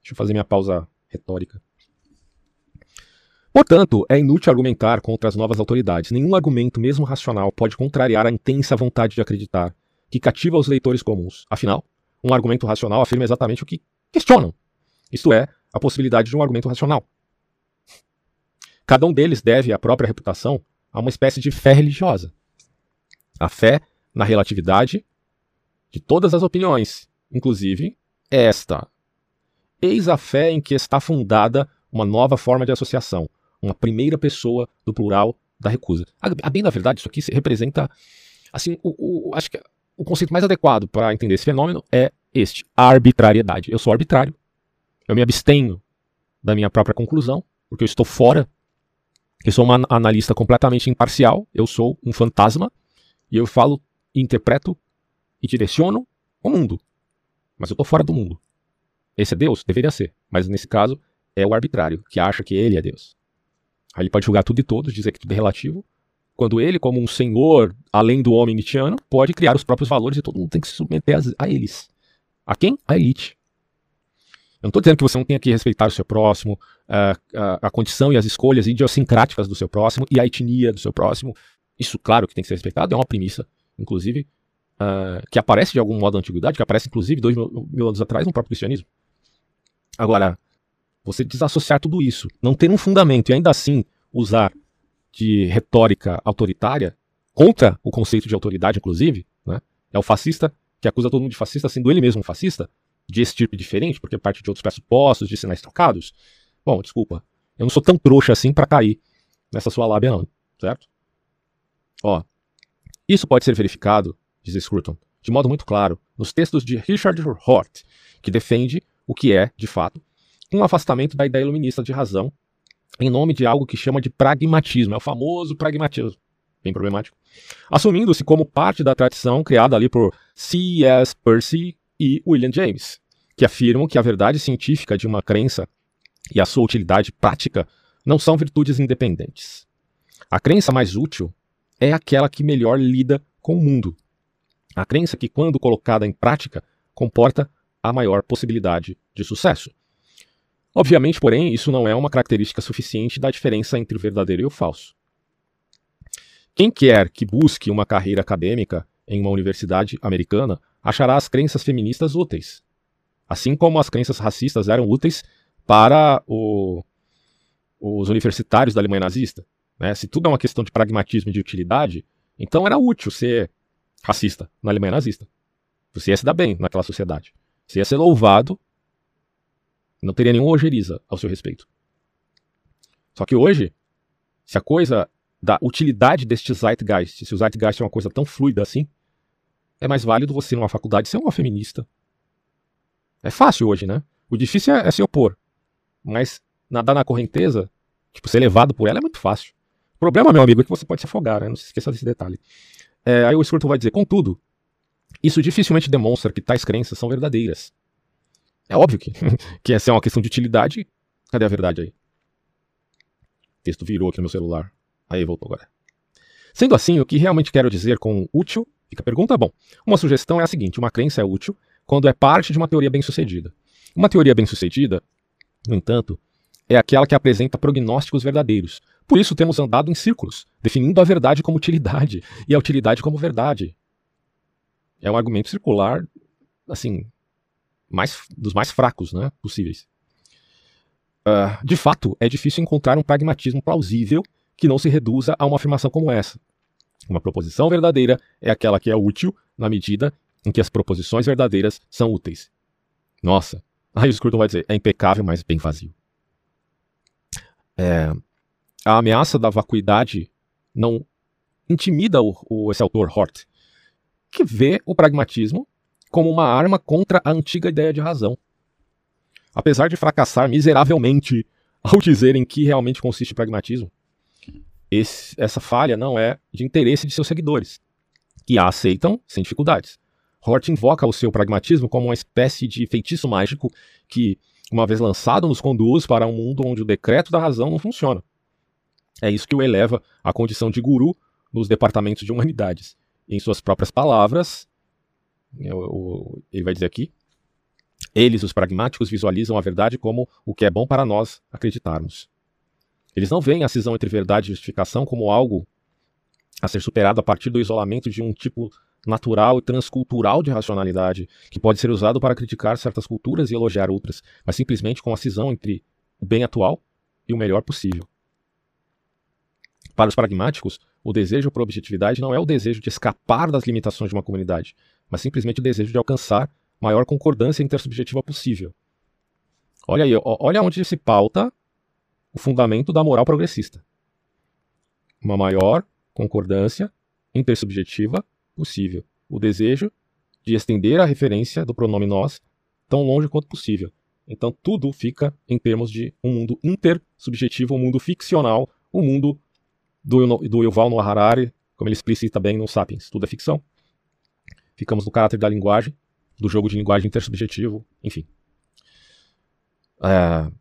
Deixa eu fazer minha pausa retórica. Portanto, é inútil argumentar contra as novas autoridades. Nenhum argumento, mesmo racional, pode contrariar a intensa vontade de acreditar, que cativa os leitores comuns. Afinal, um argumento racional afirma exatamente o que questionam. Isto é, a possibilidade de um argumento racional. Cada um deles deve a própria reputação a uma espécie de fé religiosa. A fé na relatividade de todas as opiniões, inclusive esta. Eis a fé em que está fundada uma nova forma de associação, uma primeira pessoa do plural da recusa. A, bem da verdade, isso aqui representa, assim, o, o, acho que o conceito mais adequado para entender esse fenômeno é este: arbitrariedade. Eu sou arbitrário. Eu me abstenho da minha própria conclusão, porque eu estou fora eu sou uma analista completamente imparcial, eu sou um fantasma, e eu falo, interpreto e direciono o mundo. Mas eu estou fora do mundo. Esse é Deus? Deveria ser. Mas nesse caso, é o arbitrário, que acha que ele é Deus. Aí ele pode julgar tudo e todos, dizer que tudo é relativo, quando ele, como um senhor além do homem nietzscheano, pode criar os próprios valores e todo mundo tem que se submeter a eles. A quem? A elite. Eu não estou dizendo que você não tenha que respeitar o seu próximo, a, a, a, condição e as escolhas idiosincráticas do seu próximo e a etnia do seu próximo. Isso, claro, que tem que ser respeitado, é uma premissa, inclusive, uh, que aparece de algum modo na antiguidade, que aparece, inclusive, dois mil, mil anos atrás no próprio cristianismo. Agora, você desassociar tudo isso, não ter um fundamento e ainda assim usar de retórica autoritária contra o conceito de autoridade, inclusive, né? é o fascista que acusa todo mundo de fascista, sendo ele mesmo fascista, de esse tipo diferente, porque parte de outros pressupostos, de sinais trocados. Bom, desculpa. Eu não sou tão trouxa assim para cair nessa sua lábia, não. Certo? Ó. Isso pode ser verificado, diz Scruton, de modo muito claro, nos textos de Richard Hort, que defende o que é, de fato, um afastamento da ideia iluminista de razão em nome de algo que chama de pragmatismo. É o famoso pragmatismo. Bem problemático. Assumindo-se como parte da tradição criada ali por C.S. Percy e William James, que afirmam que a verdade científica de uma crença e a sua utilidade prática não são virtudes independentes. A crença mais útil é aquela que melhor lida com o mundo. A crença que, quando colocada em prática, comporta a maior possibilidade de sucesso. Obviamente, porém, isso não é uma característica suficiente da diferença entre o verdadeiro e o falso. Quem quer que busque uma carreira acadêmica em uma universidade americana achará as crenças feministas úteis. Assim como as crenças racistas eram úteis para o, os universitários da Alemanha nazista. Né? Se tudo é uma questão de pragmatismo e de utilidade, então era útil ser racista na Alemanha nazista. Você ia se dar bem naquela sociedade. Você ia ser louvado, não teria nenhuma ojeriza ao seu respeito. Só que hoje, se a coisa da utilidade deste Zeitgeist, se o Zeitgeist é uma coisa tão fluida assim, é mais válido você, numa faculdade, ser uma feminista. É fácil hoje, né? O difícil é, é se opor. Mas nadar na correnteza, tipo, ser levado por ela é muito fácil. O problema, meu amigo, é que você pode se afogar, né? Não se esqueça desse detalhe. É, aí o Scruton vai dizer, contudo, isso dificilmente demonstra que tais crenças são verdadeiras. É óbvio que, que essa é uma questão de utilidade. Cadê a verdade aí? O texto virou aqui no meu celular. Aí voltou agora. Sendo assim, o que realmente quero dizer com útil Fica a pergunta? Bom, uma sugestão é a seguinte: uma crença é útil quando é parte de uma teoria bem-sucedida. Uma teoria bem-sucedida, no entanto, é aquela que apresenta prognósticos verdadeiros. Por isso temos andado em círculos, definindo a verdade como utilidade e a utilidade como verdade. É um argumento circular, assim, mais, dos mais fracos né, possíveis. Uh, de fato, é difícil encontrar um pragmatismo plausível que não se reduza a uma afirmação como essa. Uma proposição verdadeira é aquela que é útil na medida em que as proposições verdadeiras são úteis. Nossa, aí o Scruton vai dizer, é impecável, mas bem vazio. É... a ameaça da vacuidade não intimida o, o, esse autor Hort, que vê o pragmatismo como uma arma contra a antiga ideia de razão. Apesar de fracassar miseravelmente ao dizerem que realmente consiste pragmatismo, esse, essa falha não é de interesse de seus seguidores, que a aceitam sem dificuldades. Hort invoca o seu pragmatismo como uma espécie de feitiço mágico que, uma vez lançado, nos conduz para um mundo onde o decreto da razão não funciona. É isso que o eleva à condição de guru nos departamentos de humanidades. Em suas próprias palavras, ele vai dizer aqui, eles, os pragmáticos, visualizam a verdade como o que é bom para nós acreditarmos. Eles não veem a cisão entre verdade e justificação como algo a ser superado a partir do isolamento de um tipo natural e transcultural de racionalidade, que pode ser usado para criticar certas culturas e elogiar outras, mas simplesmente com a cisão entre o bem atual e o melhor possível. Para os pragmáticos, o desejo por objetividade não é o desejo de escapar das limitações de uma comunidade, mas simplesmente o desejo de alcançar maior concordância intersubjetiva possível. Olha aí, olha onde se pauta o fundamento da moral progressista. Uma maior concordância intersubjetiva possível. O desejo de estender a referência do pronome nós tão longe quanto possível. Então tudo fica em termos de um mundo intersubjetivo, um mundo ficcional, um mundo do, do Yuval Noah Harari, como ele explicita bem no Sapiens. Tudo é ficção. Ficamos no caráter da linguagem, do jogo de linguagem intersubjetivo, enfim. É,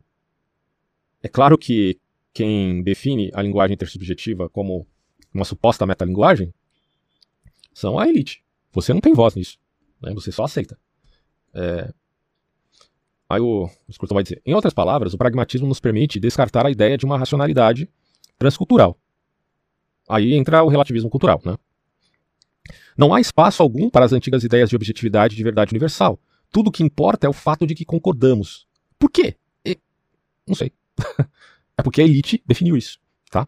é claro que quem define a linguagem intersubjetiva como uma suposta metalinguagem são a elite. Você não tem voz nisso. Né? Você só aceita. É... Aí o, Scruton vai dizer: em outras palavras, o pragmatismo nos permite descartar a ideia de uma racionalidade transcultural. Aí entra o relativismo cultural, né? Não há espaço algum para as antigas ideias de objetividade e de verdade universal. Tudo o que importa é o fato de que concordamos. Por quê? E... Não sei. É porque a elite definiu isso, tá?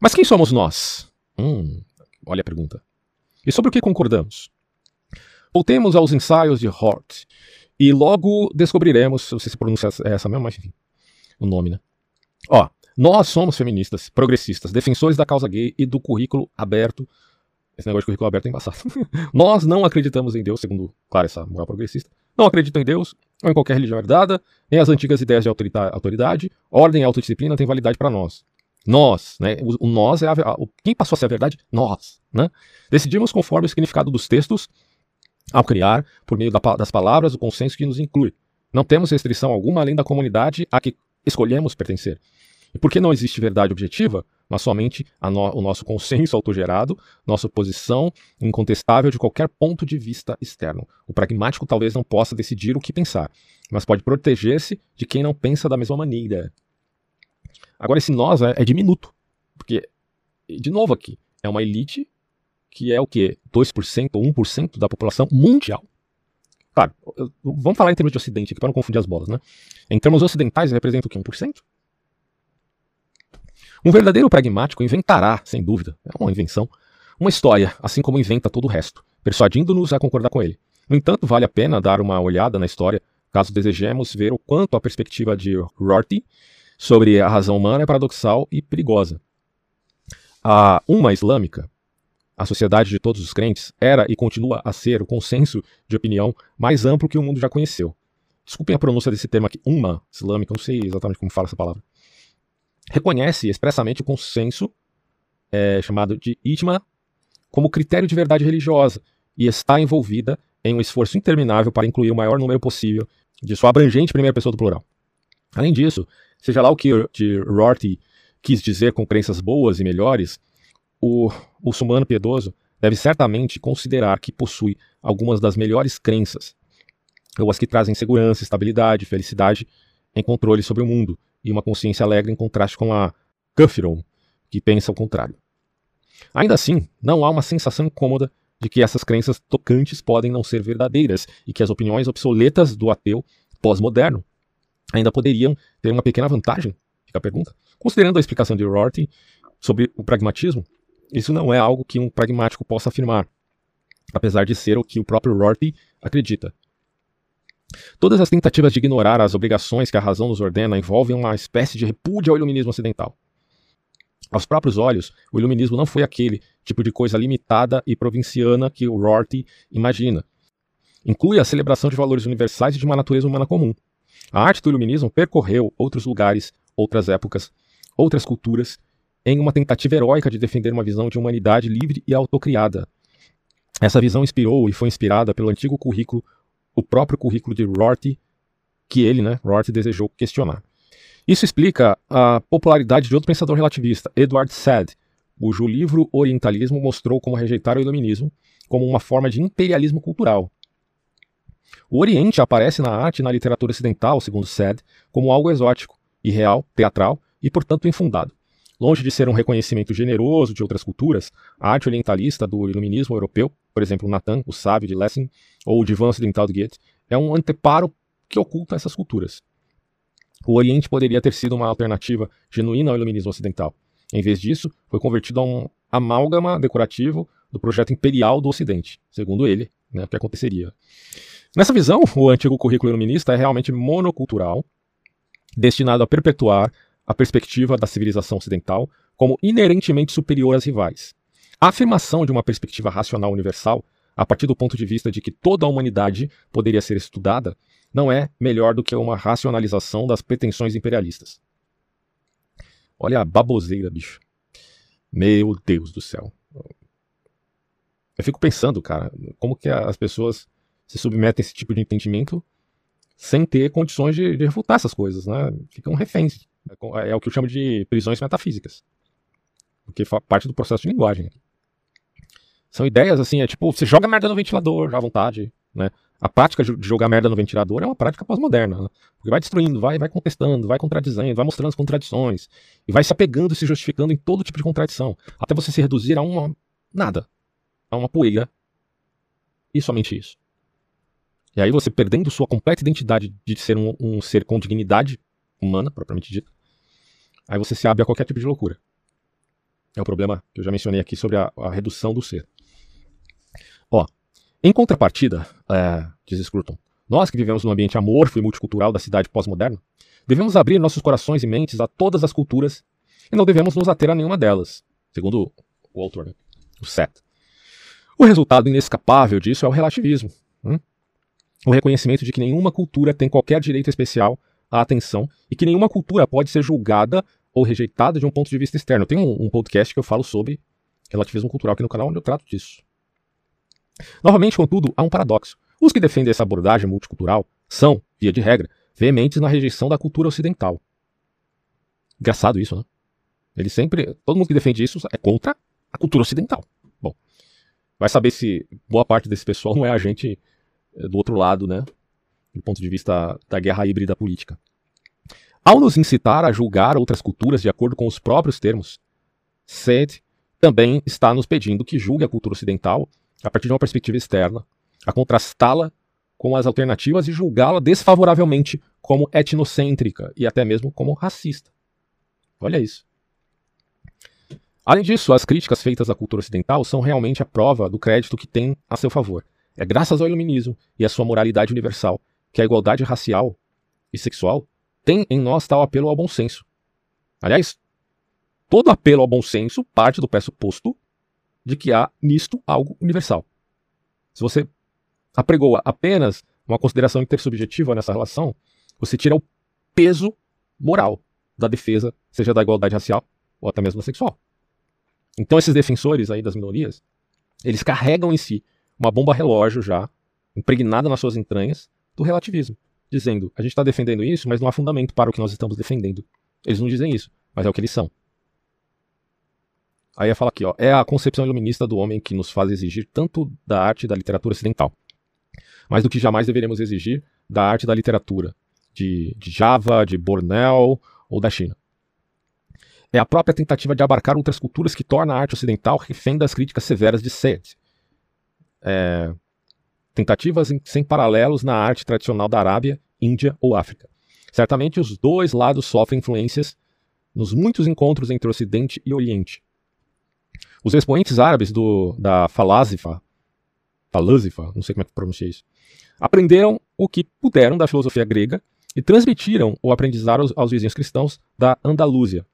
Mas quem somos nós? Hum, Olha a pergunta. E sobre o que concordamos? Voltemos aos ensaios de Hort e logo descobriremos, não sei se pronuncia essa mesmo, mas enfim, o nome, né? Ó, nós somos feministas, progressistas, defensores da causa gay e do currículo aberto. Esse negócio de currículo aberto é embaçado. nós não acreditamos em Deus, segundo, claro, essa moral progressista. Não acreditam em Deus ou em qualquer religião herdada, nem as antigas ideias de autoridade, ordem e autodisciplina têm validade para nós. Nós, né? O, o nós é a, a, quem passou a ser a verdade? Nós, né? Decidimos conforme o significado dos textos ao criar, por meio da, das palavras, o consenso que nos inclui. Não temos restrição alguma além da comunidade a que escolhemos pertencer. E por que não existe verdade objetiva, mas somente no, o nosso consenso autogerado, nossa posição incontestável de qualquer ponto de vista externo. O pragmático talvez não possa decidir o que pensar, mas pode proteger-se de quem não pensa da mesma maneira. Agora, esse nós é, é diminuto. Porque, de novo aqui, é uma elite que é o quê? 2% ou 1% da população mundial. Claro, vamos falar em termos de ocidente aqui para não confundir as bolas, né? Em termos ocidentais, representa o quê? 1%? Um verdadeiro pragmático inventará, sem dúvida, é uma invenção, uma história, assim como inventa todo o resto, persuadindo-nos a concordar com ele. No entanto, vale a pena dar uma olhada na história, caso desejemos ver o quanto a perspectiva de Rorty sobre a razão humana é paradoxal e perigosa. A Umma Islâmica, a sociedade de todos os crentes, era e continua a ser o consenso de opinião mais amplo que o mundo já conheceu. Desculpem a pronúncia desse termo aqui, Umma Islâmica, não sei exatamente como fala essa palavra. Reconhece expressamente o consenso é, chamado de Ijma como critério de verdade religiosa e está envolvida em um esforço interminável para incluir o maior número possível de sua abrangente primeira pessoa do plural. Além disso, Seja lá o que de Rorty quis dizer com crenças boas e melhores, o muçulmano piedoso deve certamente considerar que possui algumas das melhores crenças, ou as que trazem segurança, estabilidade, felicidade em controle sobre o mundo, e uma consciência alegre em contraste com a Kafiron, que pensa o contrário. Ainda assim, não há uma sensação incômoda de que essas crenças tocantes podem não ser verdadeiras e que as opiniões obsoletas do ateu pós-moderno ainda poderiam ter uma pequena vantagem? Fica a pergunta. Considerando a explicação de Rorty sobre o pragmatismo, isso não é algo que um pragmático possa afirmar, apesar de ser o que o próprio Rorty acredita. Todas as tentativas de ignorar as obrigações que a razão nos ordena envolvem uma espécie de repúdio ao iluminismo ocidental. Aos próprios olhos, o iluminismo não foi aquele tipo de coisa limitada e provinciana que o Rorty imagina. Inclui a celebração de valores universais e de uma natureza humana comum. A arte do iluminismo percorreu outros lugares, outras épocas, outras culturas, em uma tentativa heróica de defender uma visão de humanidade livre e autocriada. Essa visão inspirou e foi inspirada pelo antigo currículo, o próprio currículo de Rorty, que ele, né, Rorty, desejou questionar. Isso explica a popularidade de outro pensador relativista, Edward Said, cujo livro Orientalismo mostrou como rejeitar o iluminismo como uma forma de imperialismo cultural. O Oriente aparece na arte e na literatura ocidental, segundo Said, como algo exótico, irreal, teatral e, portanto, infundado. Longe de ser um reconhecimento generoso de outras culturas, a arte orientalista do iluminismo europeu, por exemplo, Nathan, o sábio de Lessing, ou o divã ocidental de Goethe, é um anteparo que oculta essas culturas. O Oriente poderia ter sido uma alternativa genuína ao iluminismo ocidental. Em vez disso, foi convertido a um amálgama decorativo do projeto imperial do Ocidente, segundo ele, né, o que aconteceria. Nessa visão, o antigo currículo iluminista é realmente monocultural, destinado a perpetuar a perspectiva da civilização ocidental como inerentemente superior às rivais. A afirmação de uma perspectiva racional universal, a partir do ponto de vista de que toda a humanidade poderia ser estudada, não é melhor do que uma racionalização das pretensões imperialistas. Olha a baboseira, bicho. Meu Deus do céu. Eu fico pensando, cara, como que as pessoas se submetem a esse tipo de entendimento sem ter condições de, de refutar essas coisas, né? Ficam reféns. É, é o que eu chamo de prisões metafísicas. Porque faz parte do processo de linguagem. São ideias assim, é tipo, você joga merda no ventilador à vontade, né? A prática de jogar merda no ventilador é uma prática pós-moderna, né? porque vai destruindo, vai, vai contestando, vai contradizendo, vai mostrando as contradições, e vai se apegando e se justificando em todo tipo de contradição, até você se reduzir a uma nada, a uma poeira, e somente isso. E aí você perdendo sua completa identidade de ser um, um ser com dignidade humana, propriamente dita, aí você se abre a qualquer tipo de loucura. É o problema que eu já mencionei aqui sobre a, a redução do ser. Ó, em contrapartida, é, diz Scruton, nós que vivemos num ambiente amorfo e multicultural da cidade pós-moderna, devemos abrir nossos corações e mentes a todas as culturas e não devemos nos ater a nenhuma delas, segundo o autor, né? o Seth. O resultado inescapável disso é o relativismo. Hum? O reconhecimento de que nenhuma cultura tem qualquer direito especial à atenção e que nenhuma cultura pode ser julgada ou rejeitada de um ponto de vista externo. Tem um, um podcast que eu falo sobre relativismo cultural aqui no canal onde eu trato disso. Novamente, contudo, há um paradoxo. Os que defendem essa abordagem multicultural são, via de regra, veementes na rejeição da cultura ocidental. Engraçado isso, né? Ele sempre. Todo mundo que defende isso é contra a cultura ocidental. Bom, vai saber se boa parte desse pessoal não é agente eh, do outro lado, né? Do ponto de vista da guerra híbrida política. Ao nos incitar a julgar outras culturas de acordo com os próprios termos, Seth também está nos pedindo que julgue a cultura ocidental a partir de uma perspectiva externa, a contrastá-la com as alternativas e julgá-la desfavoravelmente como etnocêntrica e até mesmo como racista. Olha isso. Além disso, as críticas feitas à cultura ocidental são realmente a prova do crédito que tem a seu favor. É graças ao iluminismo e à sua moralidade universal que a igualdade racial e sexual tem em nós tal apelo ao bom senso. Aliás, todo apelo ao bom senso parte do pressuposto de que há nisto algo universal. Se você apregoa apenas uma consideração intersubjetiva nessa relação, você tira o peso moral da defesa, seja da igualdade racial ou até mesmo sexual. Então esses defensores aí das minorias, eles carregam em si uma bomba relógio já impregnada nas suas entranhas do relativismo, dizendo: a gente está defendendo isso, mas não há fundamento para o que nós estamos defendendo. Eles não dizem isso, mas é o que eles são. Aí fala aqui, ó, é a concepção iluminista do homem que nos faz exigir tanto da arte e da literatura ocidental, mas do que jamais deveremos exigir da arte e da literatura de, de Java, de Borneo ou da China. É a própria tentativa de abarcar outras culturas que torna a arte ocidental refém das críticas severas de Sede. É, tentativas sem paralelos na arte tradicional da Arábia, Índia ou África. Certamente os dois lados sofrem influências nos muitos encontros entre Ocidente e Oriente, os expoentes árabes do, da Falasifa, Falasifa, não sei como é que pronuncia isso, aprenderam o que puderam da filosofia grega e transmitiram o aprendizado aos, aos vizinhos cristãos da Andalúzia.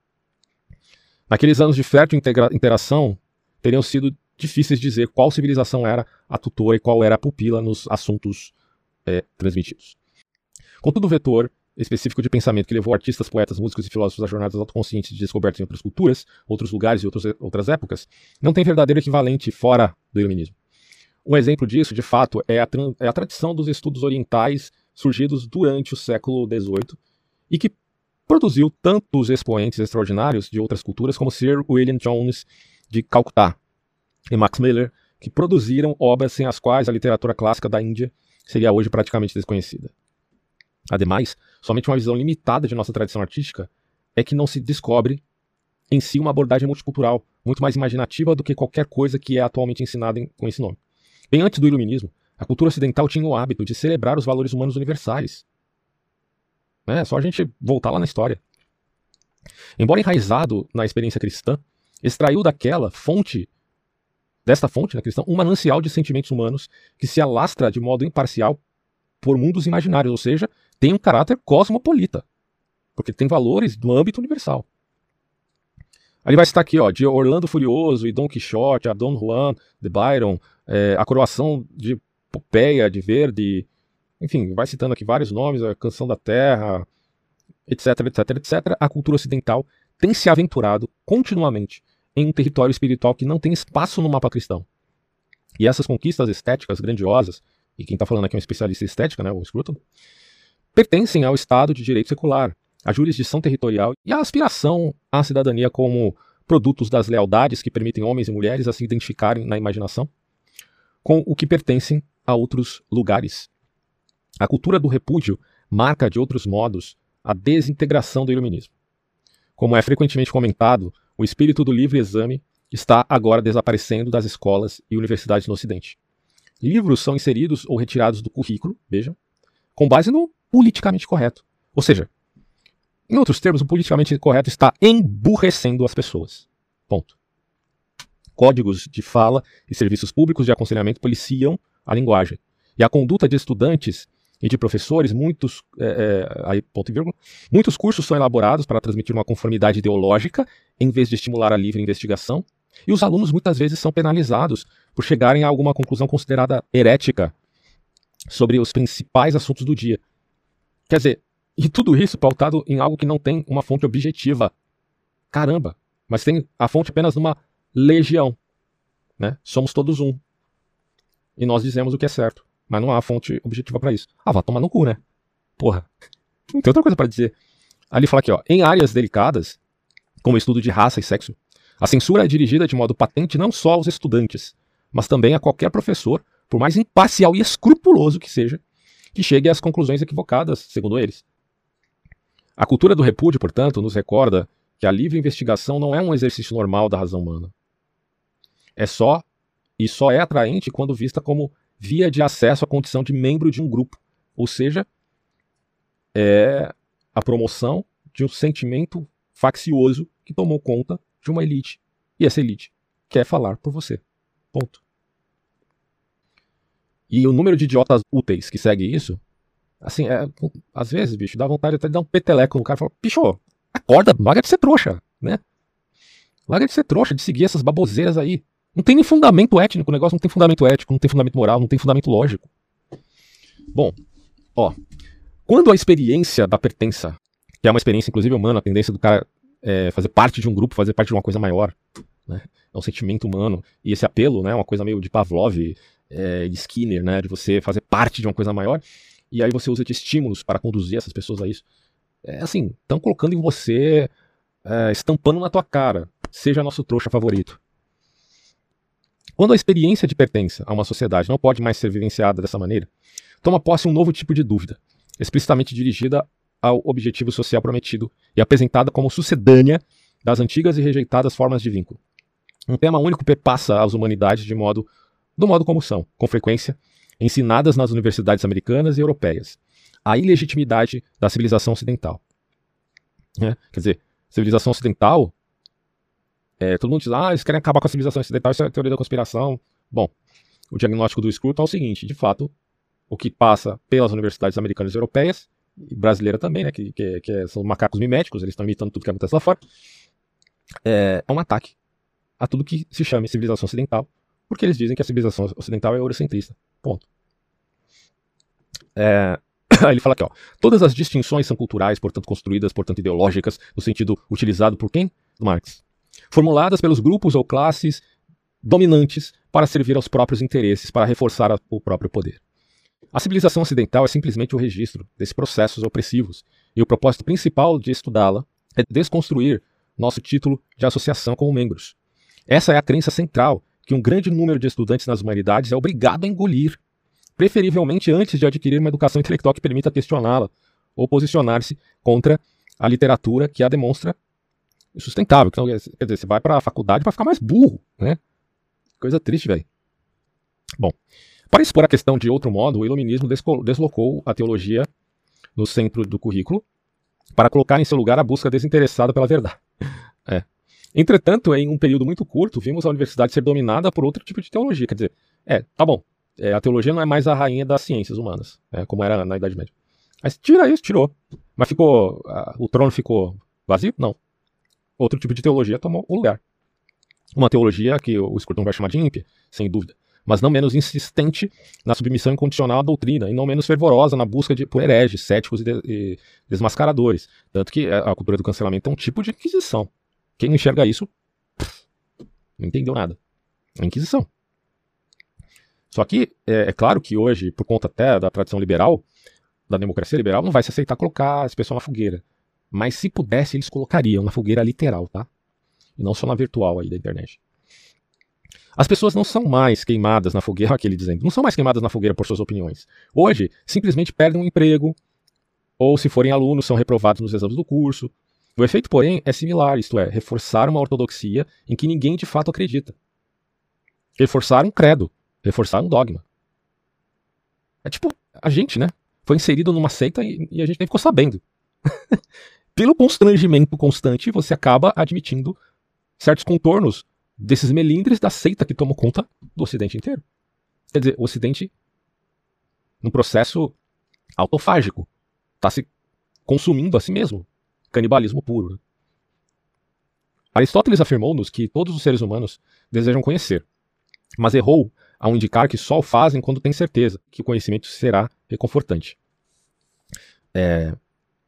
Naqueles anos de fértil interação, teriam sido difíceis dizer qual civilização era a tutora e qual era a pupila nos assuntos é, transmitidos. Contudo, o vetor específico de pensamento que levou artistas, poetas, músicos e filósofos a jornadas autoconscientes de descobertas em outras culturas, outros lugares e outros, outras épocas, não tem verdadeiro equivalente fora do iluminismo. Um exemplo disso, de fato, é a, é a tradição dos estudos orientais surgidos durante o século XVIII e que produziu tantos expoentes extraordinários de outras culturas como Sir William Jones de Calcutá e Max Miller, que produziram obras sem as quais a literatura clássica da Índia seria hoje praticamente desconhecida. Ademais, somente uma visão limitada de nossa tradição artística é que não se descobre em si uma abordagem multicultural, muito mais imaginativa do que qualquer coisa que é atualmente ensinada em, com esse nome. Bem antes do iluminismo, a cultura ocidental tinha o hábito de celebrar os valores humanos universais. É só a gente voltar lá na história. Embora enraizado na experiência cristã, extraiu daquela fonte, desta fonte né, cristã, um manancial de sentimentos humanos que se alastra de modo imparcial por mundos imaginários, ou seja, tem um caráter cosmopolita, porque tem valores no âmbito universal. Ali vai citar aqui, ó, de Orlando Furioso e Don Quixote, a Don Juan de Byron, é, a coroação de Popeia, de Verde, enfim, vai citando aqui vários nomes, a Canção da Terra, etc, etc, etc. A cultura ocidental tem se aventurado continuamente em um território espiritual que não tem espaço no mapa cristão. E essas conquistas estéticas grandiosas, e quem está falando aqui é um especialista em estética, né, o Scruton, pertencem ao Estado de direito secular, à jurisdição territorial e à aspiração à cidadania como produtos das lealdades que permitem homens e mulheres a se identificarem na imaginação com o que pertencem a outros lugares. A cultura do repúdio marca, de outros modos, a desintegração do iluminismo. Como é frequentemente comentado, o espírito do livre exame está agora desaparecendo das escolas e universidades no Ocidente. Livros são inseridos ou retirados do currículo, vejam, com base no politicamente correto. Ou seja, em outros termos, o politicamente correto está emburrecendo as pessoas. Ponto. Códigos de fala e serviços públicos de aconselhamento policiam a linguagem. E a conduta de estudantes e de professores, muitos, é, é, aí, ponto e vírgula, muitos cursos são elaborados para transmitir uma conformidade ideológica, em vez de estimular a livre investigação, e os alunos muitas vezes são penalizados por chegarem a alguma conclusão considerada herética sobre os principais assuntos do dia. Quer dizer, e tudo isso pautado em algo que não tem uma fonte objetiva. Caramba, mas tem a fonte apenas numa legião. Né? Somos todos um. E nós dizemos o que é certo. Mas não há fonte objetiva para isso. Ah, vá tomar no cu, né? Porra. Não tem outra coisa para dizer. Ali fala aqui, ó. Em áreas delicadas, como estudo de raça e sexo, a censura é dirigida de modo patente não só aos estudantes, mas também a qualquer professor, por mais imparcial e escrupuloso que seja, que chegue às conclusões equivocadas, segundo eles. A cultura do repúdio, portanto, nos recorda que a livre investigação não é um exercício normal da razão humana. É só e só é atraente quando vista como via de acesso à condição de membro de um grupo, ou seja, é a promoção de um sentimento faccioso que tomou conta de uma elite. E essa elite quer falar por você. Ponto. E o número de idiotas úteis que segue isso, assim, é, às vezes, bicho, dá vontade até de dar um peteleco no cara e falar, bicho, acorda, larga de ser trouxa, né? Larga de ser trouxa, de seguir essas baboseiras aí. Não tem nem fundamento étnico, o negócio não tem fundamento ético, não tem fundamento moral, não tem fundamento lógico. Bom, ó, quando a experiência da pertença, que é uma experiência inclusive humana, a tendência do cara é, fazer parte de um grupo, fazer parte de uma coisa maior, né? É um sentimento humano. E esse apelo, né, uma coisa meio de Pavlov, é, de Skinner, né, de você fazer parte de uma coisa maior. E aí você usa de estímulos para conduzir essas pessoas a isso. É assim, estão colocando em você, é, estampando na tua cara. Seja nosso trouxa favorito. Quando a experiência de pertença a uma sociedade não pode mais ser vivenciada dessa maneira, toma posse um novo tipo de dúvida, explicitamente dirigida ao objetivo social prometido e apresentada como sucedânea das antigas e rejeitadas formas de vínculo. Um tema único perpassa as humanidades de modo, do modo como são, com frequência, ensinadas nas universidades americanas e europeias. A ilegitimidade da civilização ocidental. É, quer dizer, civilização ocidental é, todo mundo diz, ah, eles querem acabar com a civilização ocidental, isso é teoria da conspiração. Bom, o diagnóstico do Scruton é o seguinte: de fato, o que passa pelas universidades americanas e europeias, e brasileira também, né, que, que, que são macacos miméticos, eles estão imitando tudo que acontece lá fora, é, é um ataque a tudo que se chame civilização ocidental, porque eles dizem que a civilização ocidental é eurocentrista. Ponto. É, ele fala aqui, ó, todas as distinções são culturais, portanto construídas, portanto ideológicas, no sentido utilizado por quem? Marx. Formuladas pelos grupos ou classes dominantes para servir aos próprios interesses, para reforçar a, o próprio poder. A civilização ocidental é simplesmente o registro desses processos opressivos, e o propósito principal de estudá-la é desconstruir nosso título de associação como membros. Essa é a crença central que um grande número de estudantes nas humanidades é obrigado a engolir, preferivelmente antes de adquirir uma educação intelectual que permita questioná-la ou posicionar-se contra a literatura que a demonstra sustentável. Então, quer dizer, você vai para a faculdade para ficar mais burro, né? Coisa triste, velho. Bom, para expor a questão de outro modo, o iluminismo deslocou a teologia no centro do currículo para colocar em seu lugar a busca desinteressada pela verdade. É. Entretanto, em um período muito curto, vimos a universidade ser dominada por outro tipo de teologia. Quer dizer, é, tá bom, é, a teologia não é mais a rainha das ciências humanas, é, como era na Idade Média. Mas tira isso, tirou. Mas ficou. O trono ficou vazio? Não. Outro tipo de teologia tomou o lugar. Uma teologia que o Scruton vai chamar de ímpia, sem dúvida, mas não menos insistente na submissão incondicional à doutrina e não menos fervorosa na busca de, por hereges, céticos e, de, e desmascaradores. Tanto que a cultura do cancelamento é um tipo de inquisição. Quem não enxerga isso, não entendeu nada. É Inquisição. Só que é, é, claro que hoje, por conta até da tradição liberal, da democracia liberal, não vai se aceitar colocar esse pessoal na fogueira. Mas se pudesse, eles colocariam na fogueira literal, tá? E não só na virtual aí da internet. As pessoas não são mais queimadas na fogueira, aquele dizendo, não são mais queimadas na fogueira por suas opiniões. Hoje, simplesmente perdem um emprego, ou se forem alunos, são reprovados nos exames do curso, o efeito, porém, é similar, isto é, reforçar uma ortodoxia em que ninguém de fato acredita. Reforçar um credo, reforçar um dogma. É tipo, a gente, né? Foi inserido numa seita e, e a gente nem ficou sabendo. Pelo constrangimento constante, você acaba admitindo certos contornos desses melindres da seita que tomou conta do Ocidente inteiro. Quer dizer, o Ocidente, num processo autofágico, está se consumindo a si mesmo canibalismo puro. Né? Aristóteles afirmou-nos que todos os seres humanos desejam conhecer, mas errou ao indicar que só o fazem quando têm certeza que o conhecimento será reconfortante. É,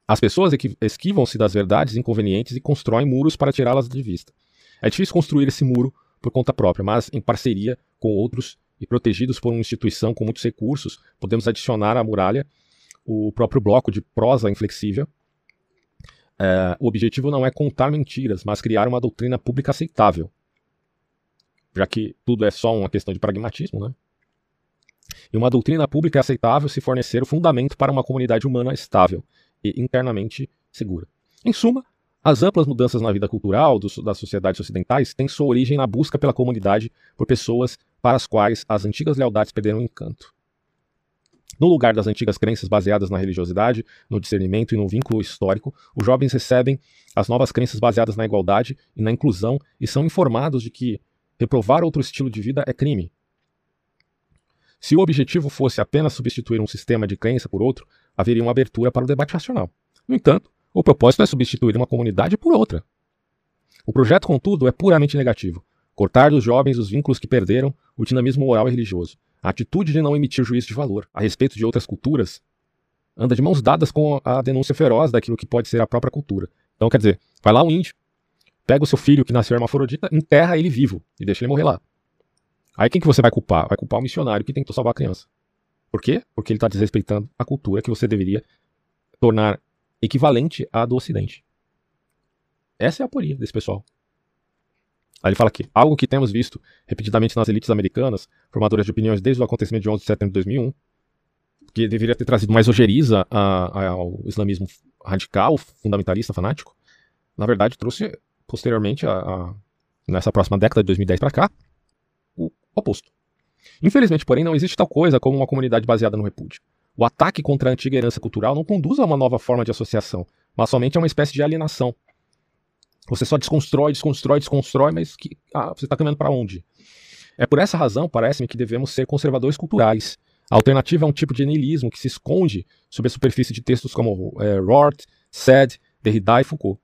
as pessoas esquivam-se das verdades inconvenientes e constroem muros para tirá-las de vista. É difícil construir esse muro por conta própria, mas em parceria com outros e protegidos por uma instituição com muitos recursos, podemos adicionar à muralha o próprio bloco de prosa inflexível é, o objetivo não é contar mentiras, mas criar uma doutrina pública aceitável. Já que tudo é só uma questão de pragmatismo, né? E uma doutrina pública é aceitável se fornecer o fundamento para uma comunidade humana estável e internamente segura. Em suma, as amplas mudanças na vida cultural dos, das sociedades ocidentais têm sua origem na busca pela comunidade por pessoas para as quais as antigas lealdades perderam encanto. No lugar das antigas crenças baseadas na religiosidade, no discernimento e no vínculo histórico, os jovens recebem as novas crenças baseadas na igualdade e na inclusão e são informados de que reprovar outro estilo de vida é crime. Se o objetivo fosse apenas substituir um sistema de crença por outro, haveria uma abertura para o debate racional. No entanto, o propósito é substituir uma comunidade por outra. O projeto, contudo, é puramente negativo. Cortar dos jovens os vínculos que perderam o dinamismo moral e religioso, a atitude de não emitir juízo de valor a respeito de outras culturas anda de mãos dadas com a denúncia feroz daquilo que pode ser a própria cultura. Então, quer dizer, vai lá um índio, pega o seu filho que nasceu hermafrodita, enterra ele vivo e deixa ele morrer lá. Aí quem que você vai culpar? Vai culpar o missionário que tentou salvar a criança. Por quê? Porque ele está desrespeitando a cultura que você deveria tornar equivalente à do Ocidente. Essa é a aporia desse pessoal. Aí ele fala aqui, algo que temos visto repetidamente nas elites americanas, formadoras de opiniões desde o acontecimento de 11 de setembro de 2001, que deveria ter trazido mais ojeriza ao islamismo radical, fundamentalista, fanático, na verdade trouxe posteriormente, a, a, nessa próxima década de 2010 para cá, o oposto. Infelizmente, porém, não existe tal coisa como uma comunidade baseada no repúdio. O ataque contra a antiga herança cultural não conduz a uma nova forma de associação, mas somente a uma espécie de alienação, você só desconstrói, desconstrói, desconstrói, mas que, ah, você está caminhando para onde? É por essa razão, parece-me, que devemos ser conservadores culturais. A alternativa é um tipo de niilismo que se esconde sob a superfície de textos como é, Rort, Sade, Derrida e Foucault.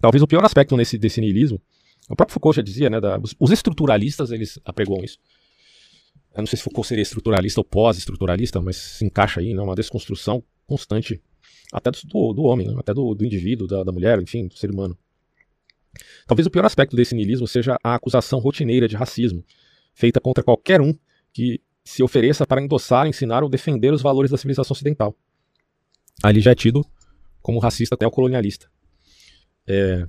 Talvez o pior aspecto nesse, desse niilismo, o próprio Foucault já dizia, né, da, os, estruturalistas, eles apregoam isso. Eu não sei se Foucault seria estruturalista ou pós-estruturalista, mas se encaixa aí, né, uma desconstrução constante, até do, do homem, né, até do, do indivíduo, da, da mulher, enfim, do ser humano. Talvez o pior aspecto desse niilismo seja a acusação rotineira de racismo, feita contra qualquer um que se ofereça para endossar, ensinar ou defender os valores da civilização ocidental. Ali já é tido como racista até o colonialista. É...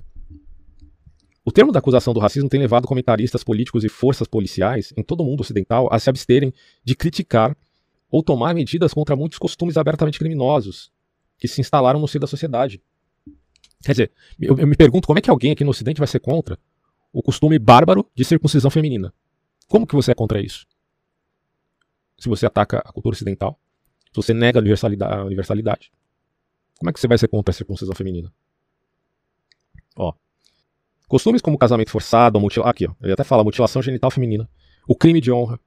O termo da acusação do racismo tem levado comentaristas políticos e forças policiais em todo o mundo ocidental a se absterem de criticar ou tomar medidas contra muitos costumes abertamente criminosos que se instalaram no seio da sociedade. Quer dizer, eu, eu me pergunto como é que alguém aqui no Ocidente vai ser contra o costume bárbaro de circuncisão feminina. Como que você é contra isso? Se você ataca a cultura ocidental, se você nega a universalidade, a universalidade como é que você vai ser contra a circuncisão feminina? Ó. Costumes como casamento forçado, mutila... aqui, ó, ele até fala mutilação genital feminina, o crime de honra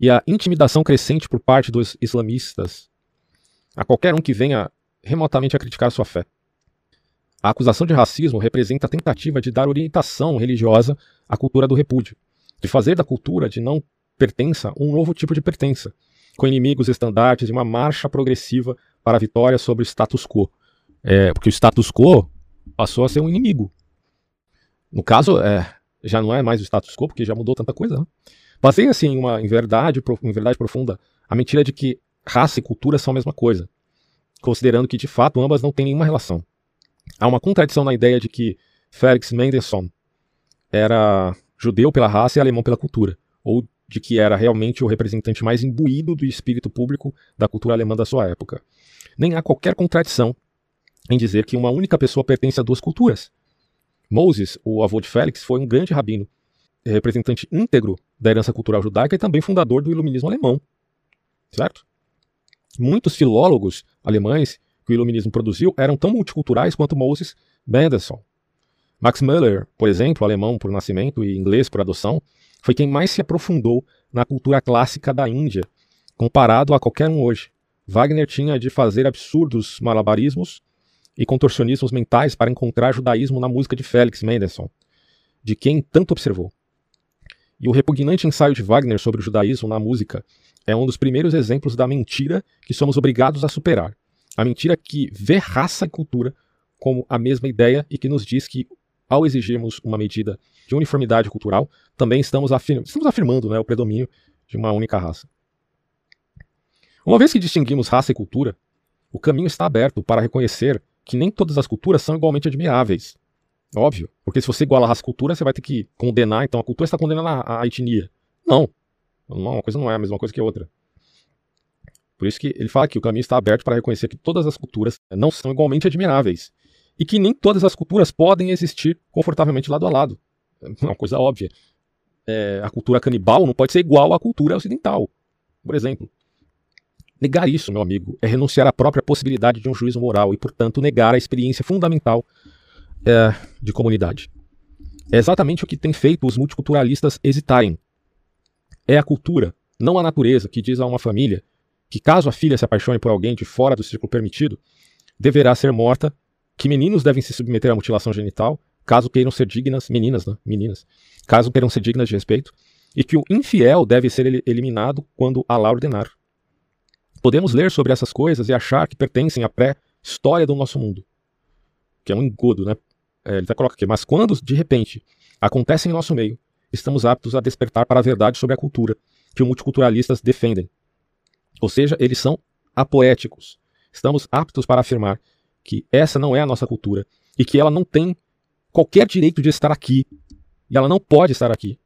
e a intimidação crescente por parte dos islamistas a qualquer um que venha remotamente a criticar sua fé. A acusação de racismo representa a tentativa de dar orientação religiosa à cultura do repúdio, de fazer da cultura de não pertença um novo tipo de pertença, com inimigos estandartes e uma marcha progressiva para a vitória sobre o status quo. É, porque o status quo passou a ser um inimigo. No caso, é, já não é mais o status quo, porque já mudou tanta coisa. Né? Baseia-se em uma em verdade, em verdade profunda a mentira de que raça e cultura são a mesma coisa, considerando que de fato ambas não têm nenhuma relação. Há uma contradição na ideia de que Felix Mendelssohn era judeu pela raça e alemão pela cultura, ou de que era realmente o representante mais imbuído do espírito público da cultura alemã da sua época. Nem há qualquer contradição em dizer que uma única pessoa pertence a duas culturas. Moses, o avô de Félix, foi um grande rabino, representante íntegro da herança cultural judaica e também fundador do iluminismo alemão. Certo? Muitos filólogos alemães que o iluminismo produziu eram tão multiculturais quanto Moses Mendelssohn. Max Müller, por exemplo, alemão por nascimento e inglês por adoção, foi quem mais se aprofundou na cultura clássica da Índia, comparado a qualquer um hoje. Wagner tinha de fazer absurdos malabarismos e contorcionismos mentais para encontrar judaísmo na música de Felix Mendelssohn, de quem tanto observou. E o repugnante ensaio de Wagner sobre o judaísmo na música é um dos primeiros exemplos da mentira que somos obrigados a superar. A mentira que vê raça e cultura como a mesma ideia e que nos diz que, ao exigirmos uma medida de uniformidade cultural, também estamos, afirm estamos afirmando né, o predomínio de uma única raça. Uma vez que distinguimos raça e cultura, o caminho está aberto para reconhecer que nem todas as culturas são igualmente admiráveis. Óbvio, porque se você iguala a raça e cultura, você vai ter que condenar, então a cultura está condenando a, a etnia. Não, uma coisa não é a mesma coisa que a outra. Por isso que ele fala que o caminho está aberto para reconhecer que todas as culturas não são igualmente admiráveis. E que nem todas as culturas podem existir confortavelmente lado a lado. É uma coisa óbvia. É, a cultura canibal não pode ser igual à cultura ocidental, por exemplo. Negar isso, meu amigo, é renunciar à própria possibilidade de um juízo moral e, portanto, negar a experiência fundamental é, de comunidade. É exatamente o que tem feito os multiculturalistas hesitarem. É a cultura, não a natureza, que diz a uma família que caso a filha se apaixone por alguém de fora do círculo permitido, deverá ser morta, que meninos devem se submeter à mutilação genital, caso queiram ser dignas, meninas, né? Meninas, caso queiram ser dignas de respeito, e que o infiel deve ser eliminado quando Allah ordenar. Podemos ler sobre essas coisas e achar que pertencem à pré-história do nosso mundo, que é um engodo, né? É, ele até coloca aqui, mas quando, de repente, acontecem em nosso meio, estamos aptos a despertar para a verdade sobre a cultura que os multiculturalistas defendem, ou seja, eles são apoéticos. Estamos aptos para afirmar que essa não é a nossa cultura e que ela não tem qualquer direito de estar aqui. E ela não pode estar aqui.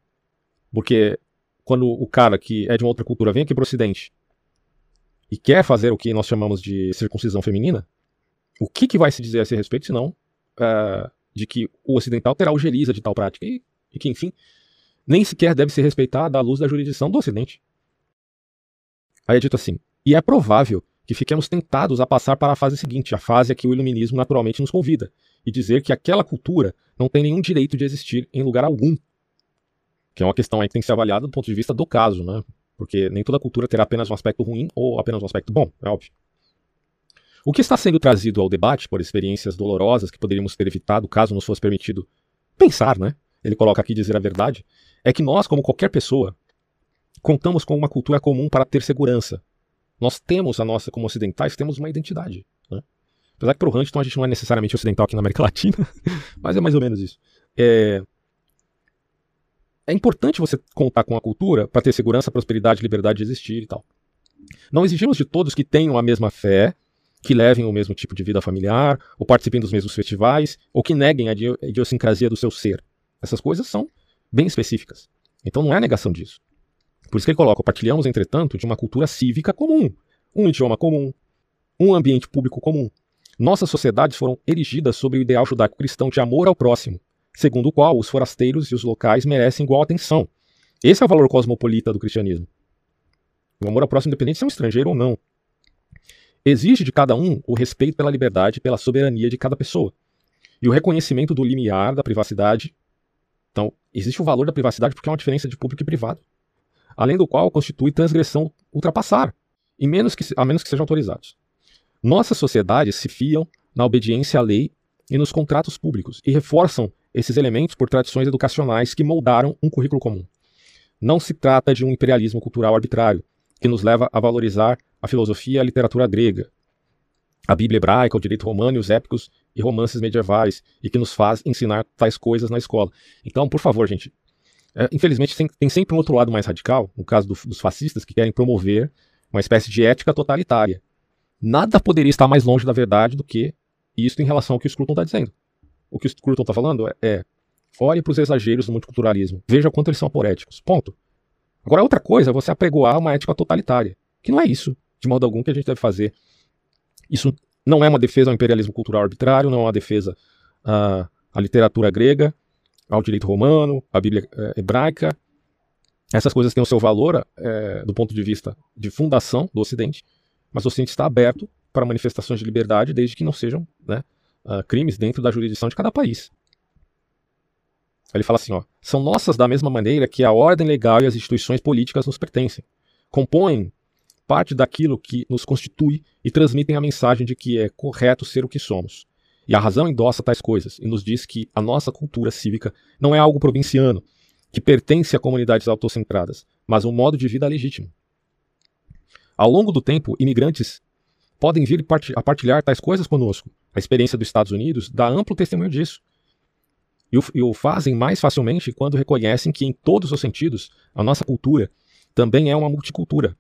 Porque quando o cara que é de uma outra cultura vem aqui para o Ocidente e quer fazer o que nós chamamos de circuncisão feminina, o que, que vai se dizer a esse respeito, senão uh, de que o ocidental terá ojeriza de tal prática e, e que, enfim, nem sequer deve ser respeitada à luz da jurisdição do Ocidente. Aí é dito assim: e é provável que fiquemos tentados a passar para a fase seguinte, a fase a que o iluminismo naturalmente nos convida, e dizer que aquela cultura não tem nenhum direito de existir em lugar algum. Que é uma questão aí que tem que ser avaliada do ponto de vista do caso, né? Porque nem toda cultura terá apenas um aspecto ruim ou apenas um aspecto bom, é óbvio. O que está sendo trazido ao debate por experiências dolorosas que poderíamos ter evitado caso nos fosse permitido pensar, né? Ele coloca aqui dizer a verdade, é que nós, como qualquer pessoa, contamos com uma cultura comum para ter segurança. Nós temos a nossa, como ocidentais, temos uma identidade. Né? Apesar que para o Huntington a gente não é necessariamente ocidental aqui na América Latina, mas é mais ou menos isso. É, é importante você contar com a cultura para ter segurança, prosperidade, liberdade de existir e tal. Não exigimos de todos que tenham a mesma fé, que levem o mesmo tipo de vida familiar, ou participem dos mesmos festivais, ou que neguem a idiosincrasia do seu ser. Essas coisas são bem específicas. Então não é negação disso. Por isso que ele coloca: partilhamos, entretanto, de uma cultura cívica comum, um idioma comum, um ambiente público comum. Nossas sociedades foram erigidas sobre o ideal judaico-cristão de amor ao próximo, segundo o qual os forasteiros e os locais merecem igual atenção. Esse é o valor cosmopolita do cristianismo. O amor ao próximo, independente se é um estrangeiro ou não. Exige de cada um o respeito pela liberdade e pela soberania de cada pessoa. E o reconhecimento do limiar da privacidade. Então, existe o valor da privacidade porque é uma diferença de público e privado. Além do qual constitui transgressão ultrapassar, e menos que, a menos que sejam autorizados. Nossas sociedades se fiam na obediência à lei e nos contratos públicos e reforçam esses elementos por tradições educacionais que moldaram um currículo comum. Não se trata de um imperialismo cultural arbitrário, que nos leva a valorizar a filosofia e a literatura grega, a Bíblia hebraica, o direito romano e os épicos e romances medievais, e que nos faz ensinar tais coisas na escola. Então, por favor, gente, é, infelizmente tem, tem, sempre um outro lado mais radical, no caso do, dos fascistas, que querem promover uma espécie de ética totalitária. Nada poderia estar mais longe da verdade do que isso em relação ao que o Scruton está dizendo. O que o Scruton está falando é, é olhe para os exageros do multiculturalismo, veja quanto eles são aporéticos. Ponto. Agora, outra coisa é você apregoar uma ética totalitária, que não é isso, de modo algum, que a gente deve fazer. Isso não é uma defesa ao imperialismo cultural arbitrário, não é uma defesa à, à literatura grega, ao direito romano, à Bíblia é, hebraica. Essas coisas têm o seu valor é, do ponto de vista de fundação do Ocidente, mas o Ocidente está aberto para manifestações de liberdade, desde que não sejam né, uh, crimes dentro da jurisdição de cada país. Ele fala assim: ó, são nossas da mesma maneira que a ordem legal e as instituições políticas nos pertencem. Compõem parte daquilo que nos constitui e transmitem a mensagem de que é correto ser o que somos. E a razão endossa tais coisas e nos diz que a nossa cultura cívica não é algo provinciano, que pertence a comunidades autocentradas, mas um modo de vida legítimo. Ao longo do tempo, imigrantes podem vir a partilhar tais coisas conosco. A experiência dos Estados Unidos dá amplo testemunho disso. E o, e o fazem mais facilmente quando reconhecem que, em todos os sentidos, a nossa cultura também é uma multicultura,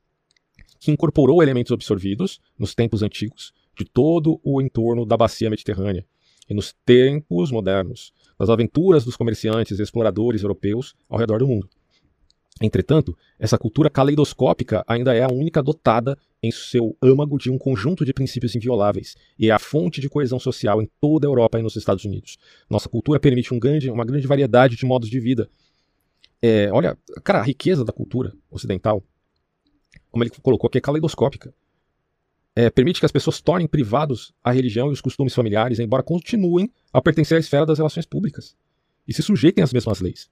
que incorporou elementos absorvidos, nos tempos antigos, de todo o entorno da bacia mediterrânea, e nos tempos modernos, das aventuras dos comerciantes e exploradores europeus ao redor do mundo. Entretanto, essa cultura caleidoscópica ainda é a única dotada em seu âmago de um conjunto de princípios invioláveis e é a fonte de coesão social em toda a Europa e nos Estados Unidos. Nossa cultura permite um grande, uma grande variedade de modos de vida. É, olha, cara, a riqueza da cultura ocidental, como ele colocou aqui, é caleidoscópica. É, permite que as pessoas tornem privados a religião e os costumes familiares, embora continuem a pertencer à esfera das relações públicas e se sujeitem às mesmas leis.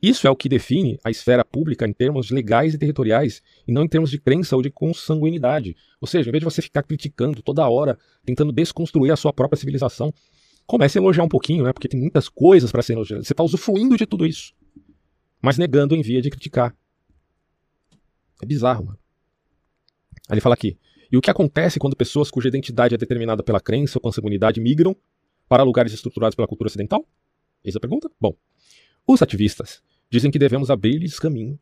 Isso é o que define a esfera pública em termos legais e territoriais, e não em termos de crença ou de consanguinidade. Ou seja, em vez de você ficar criticando toda hora, tentando desconstruir a sua própria civilização, comece a elogiar um pouquinho, né? Porque tem muitas coisas para ser elogiadas. Você está usufruindo de tudo isso, mas negando em via de criticar. É bizarro, mano. Aí ele fala aqui. E o que acontece quando pessoas cuja identidade é determinada pela crença ou consanguinidade migram para lugares estruturados pela cultura ocidental? Eis a pergunta? Bom, os ativistas dizem que devemos abrir-lhes caminho,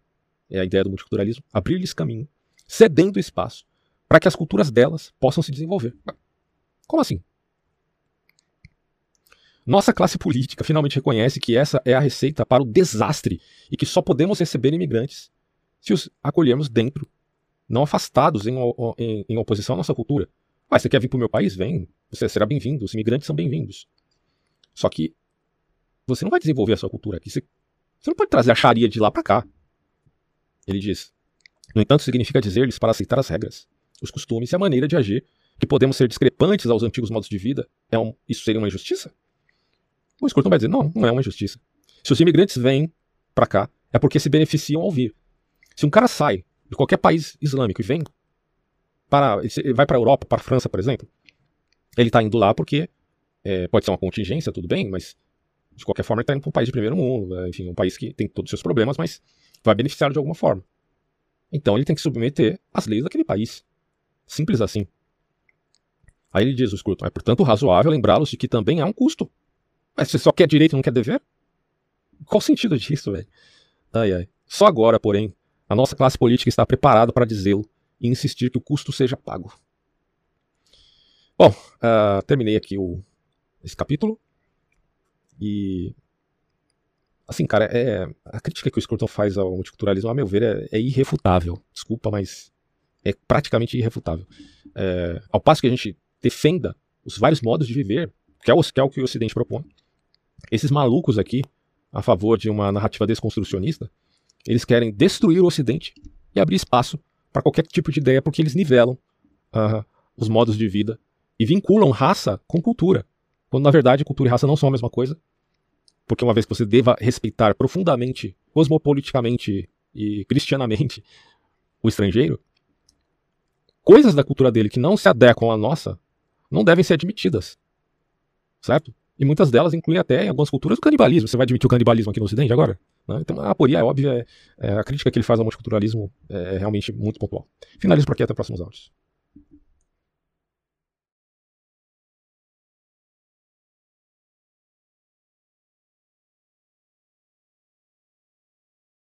é a ideia do multiculturalismo, abrir-lhes caminho, cedendo espaço para que as culturas delas possam se desenvolver. Como assim? Nossa classe política finalmente reconhece que essa é a receita para o desastre e que só podemos receber imigrantes se os acolhermos dentro, não afastados em, em, em oposição à nossa cultura. Ah, você quer vir para o meu país? Vem, você será bem-vindo, os imigrantes são bem-vindos. Só que você não vai desenvolver a sua cultura aqui. Você você não pode trazer a Sharia de lá para cá. Ele diz. No entanto, significa dizer-lhes para aceitar as regras, os costumes e a maneira de agir, que podemos ser discrepantes aos antigos modos de vida. É um, isso seria uma injustiça? O Scruton vai dizer: não, não é uma injustiça. Se os imigrantes vêm para cá, é porque se beneficiam ao vir. Se um cara sai de qualquer país islâmico e vem para. Vai para a Europa, para a França, por exemplo, ele está indo lá porque é, pode ser uma contingência, tudo bem, mas de qualquer forma ele está indo para um país de primeiro mundo, né? enfim, um país que tem todos os seus problemas, mas vai beneficiar de alguma forma. Então ele tem que submeter às leis daquele país. Simples assim. Aí ele diz, o Scruton, é portanto razoável lembrá-los de que também há um custo. Mas você só quer direito e não quer dever? Qual o sentido disso, velho? Ai, ai. Só agora, porém, a nossa classe política está preparada para dizê-lo e insistir que o custo seja pago. Bom, uh, terminei aqui o, esse capítulo. E. Assim, cara, é, a crítica que o Scruton faz ao multiculturalismo, a meu ver, é, é irrefutável. Desculpa, mas é praticamente irrefutável. É, ao passo que a gente defenda os vários modos de viver, que é, o, que é o que o Ocidente propõe, esses malucos aqui, a favor de uma narrativa desconstrucionista, eles querem destruir o Ocidente e abrir espaço para qualquer tipo de ideia, porque eles nivelam uh, os modos de vida e vinculam raça com cultura. Quando na verdade cultura e raça não são a mesma coisa. Porque uma vez que você deva respeitar profundamente, cosmopoliticamente e cristianamente o estrangeiro, coisas da cultura dele que não se adequam à nossa não devem ser admitidas. Certo? E muitas delas incluem até, em algumas culturas, o canibalismo. Você vai admitir o canibalismo aqui no Ocidente agora? Né? Então a aporia é óbvia, é, é, a crítica que ele faz ao multiculturalismo é realmente muito pontual. Finalizo por aqui, até próximos áudios.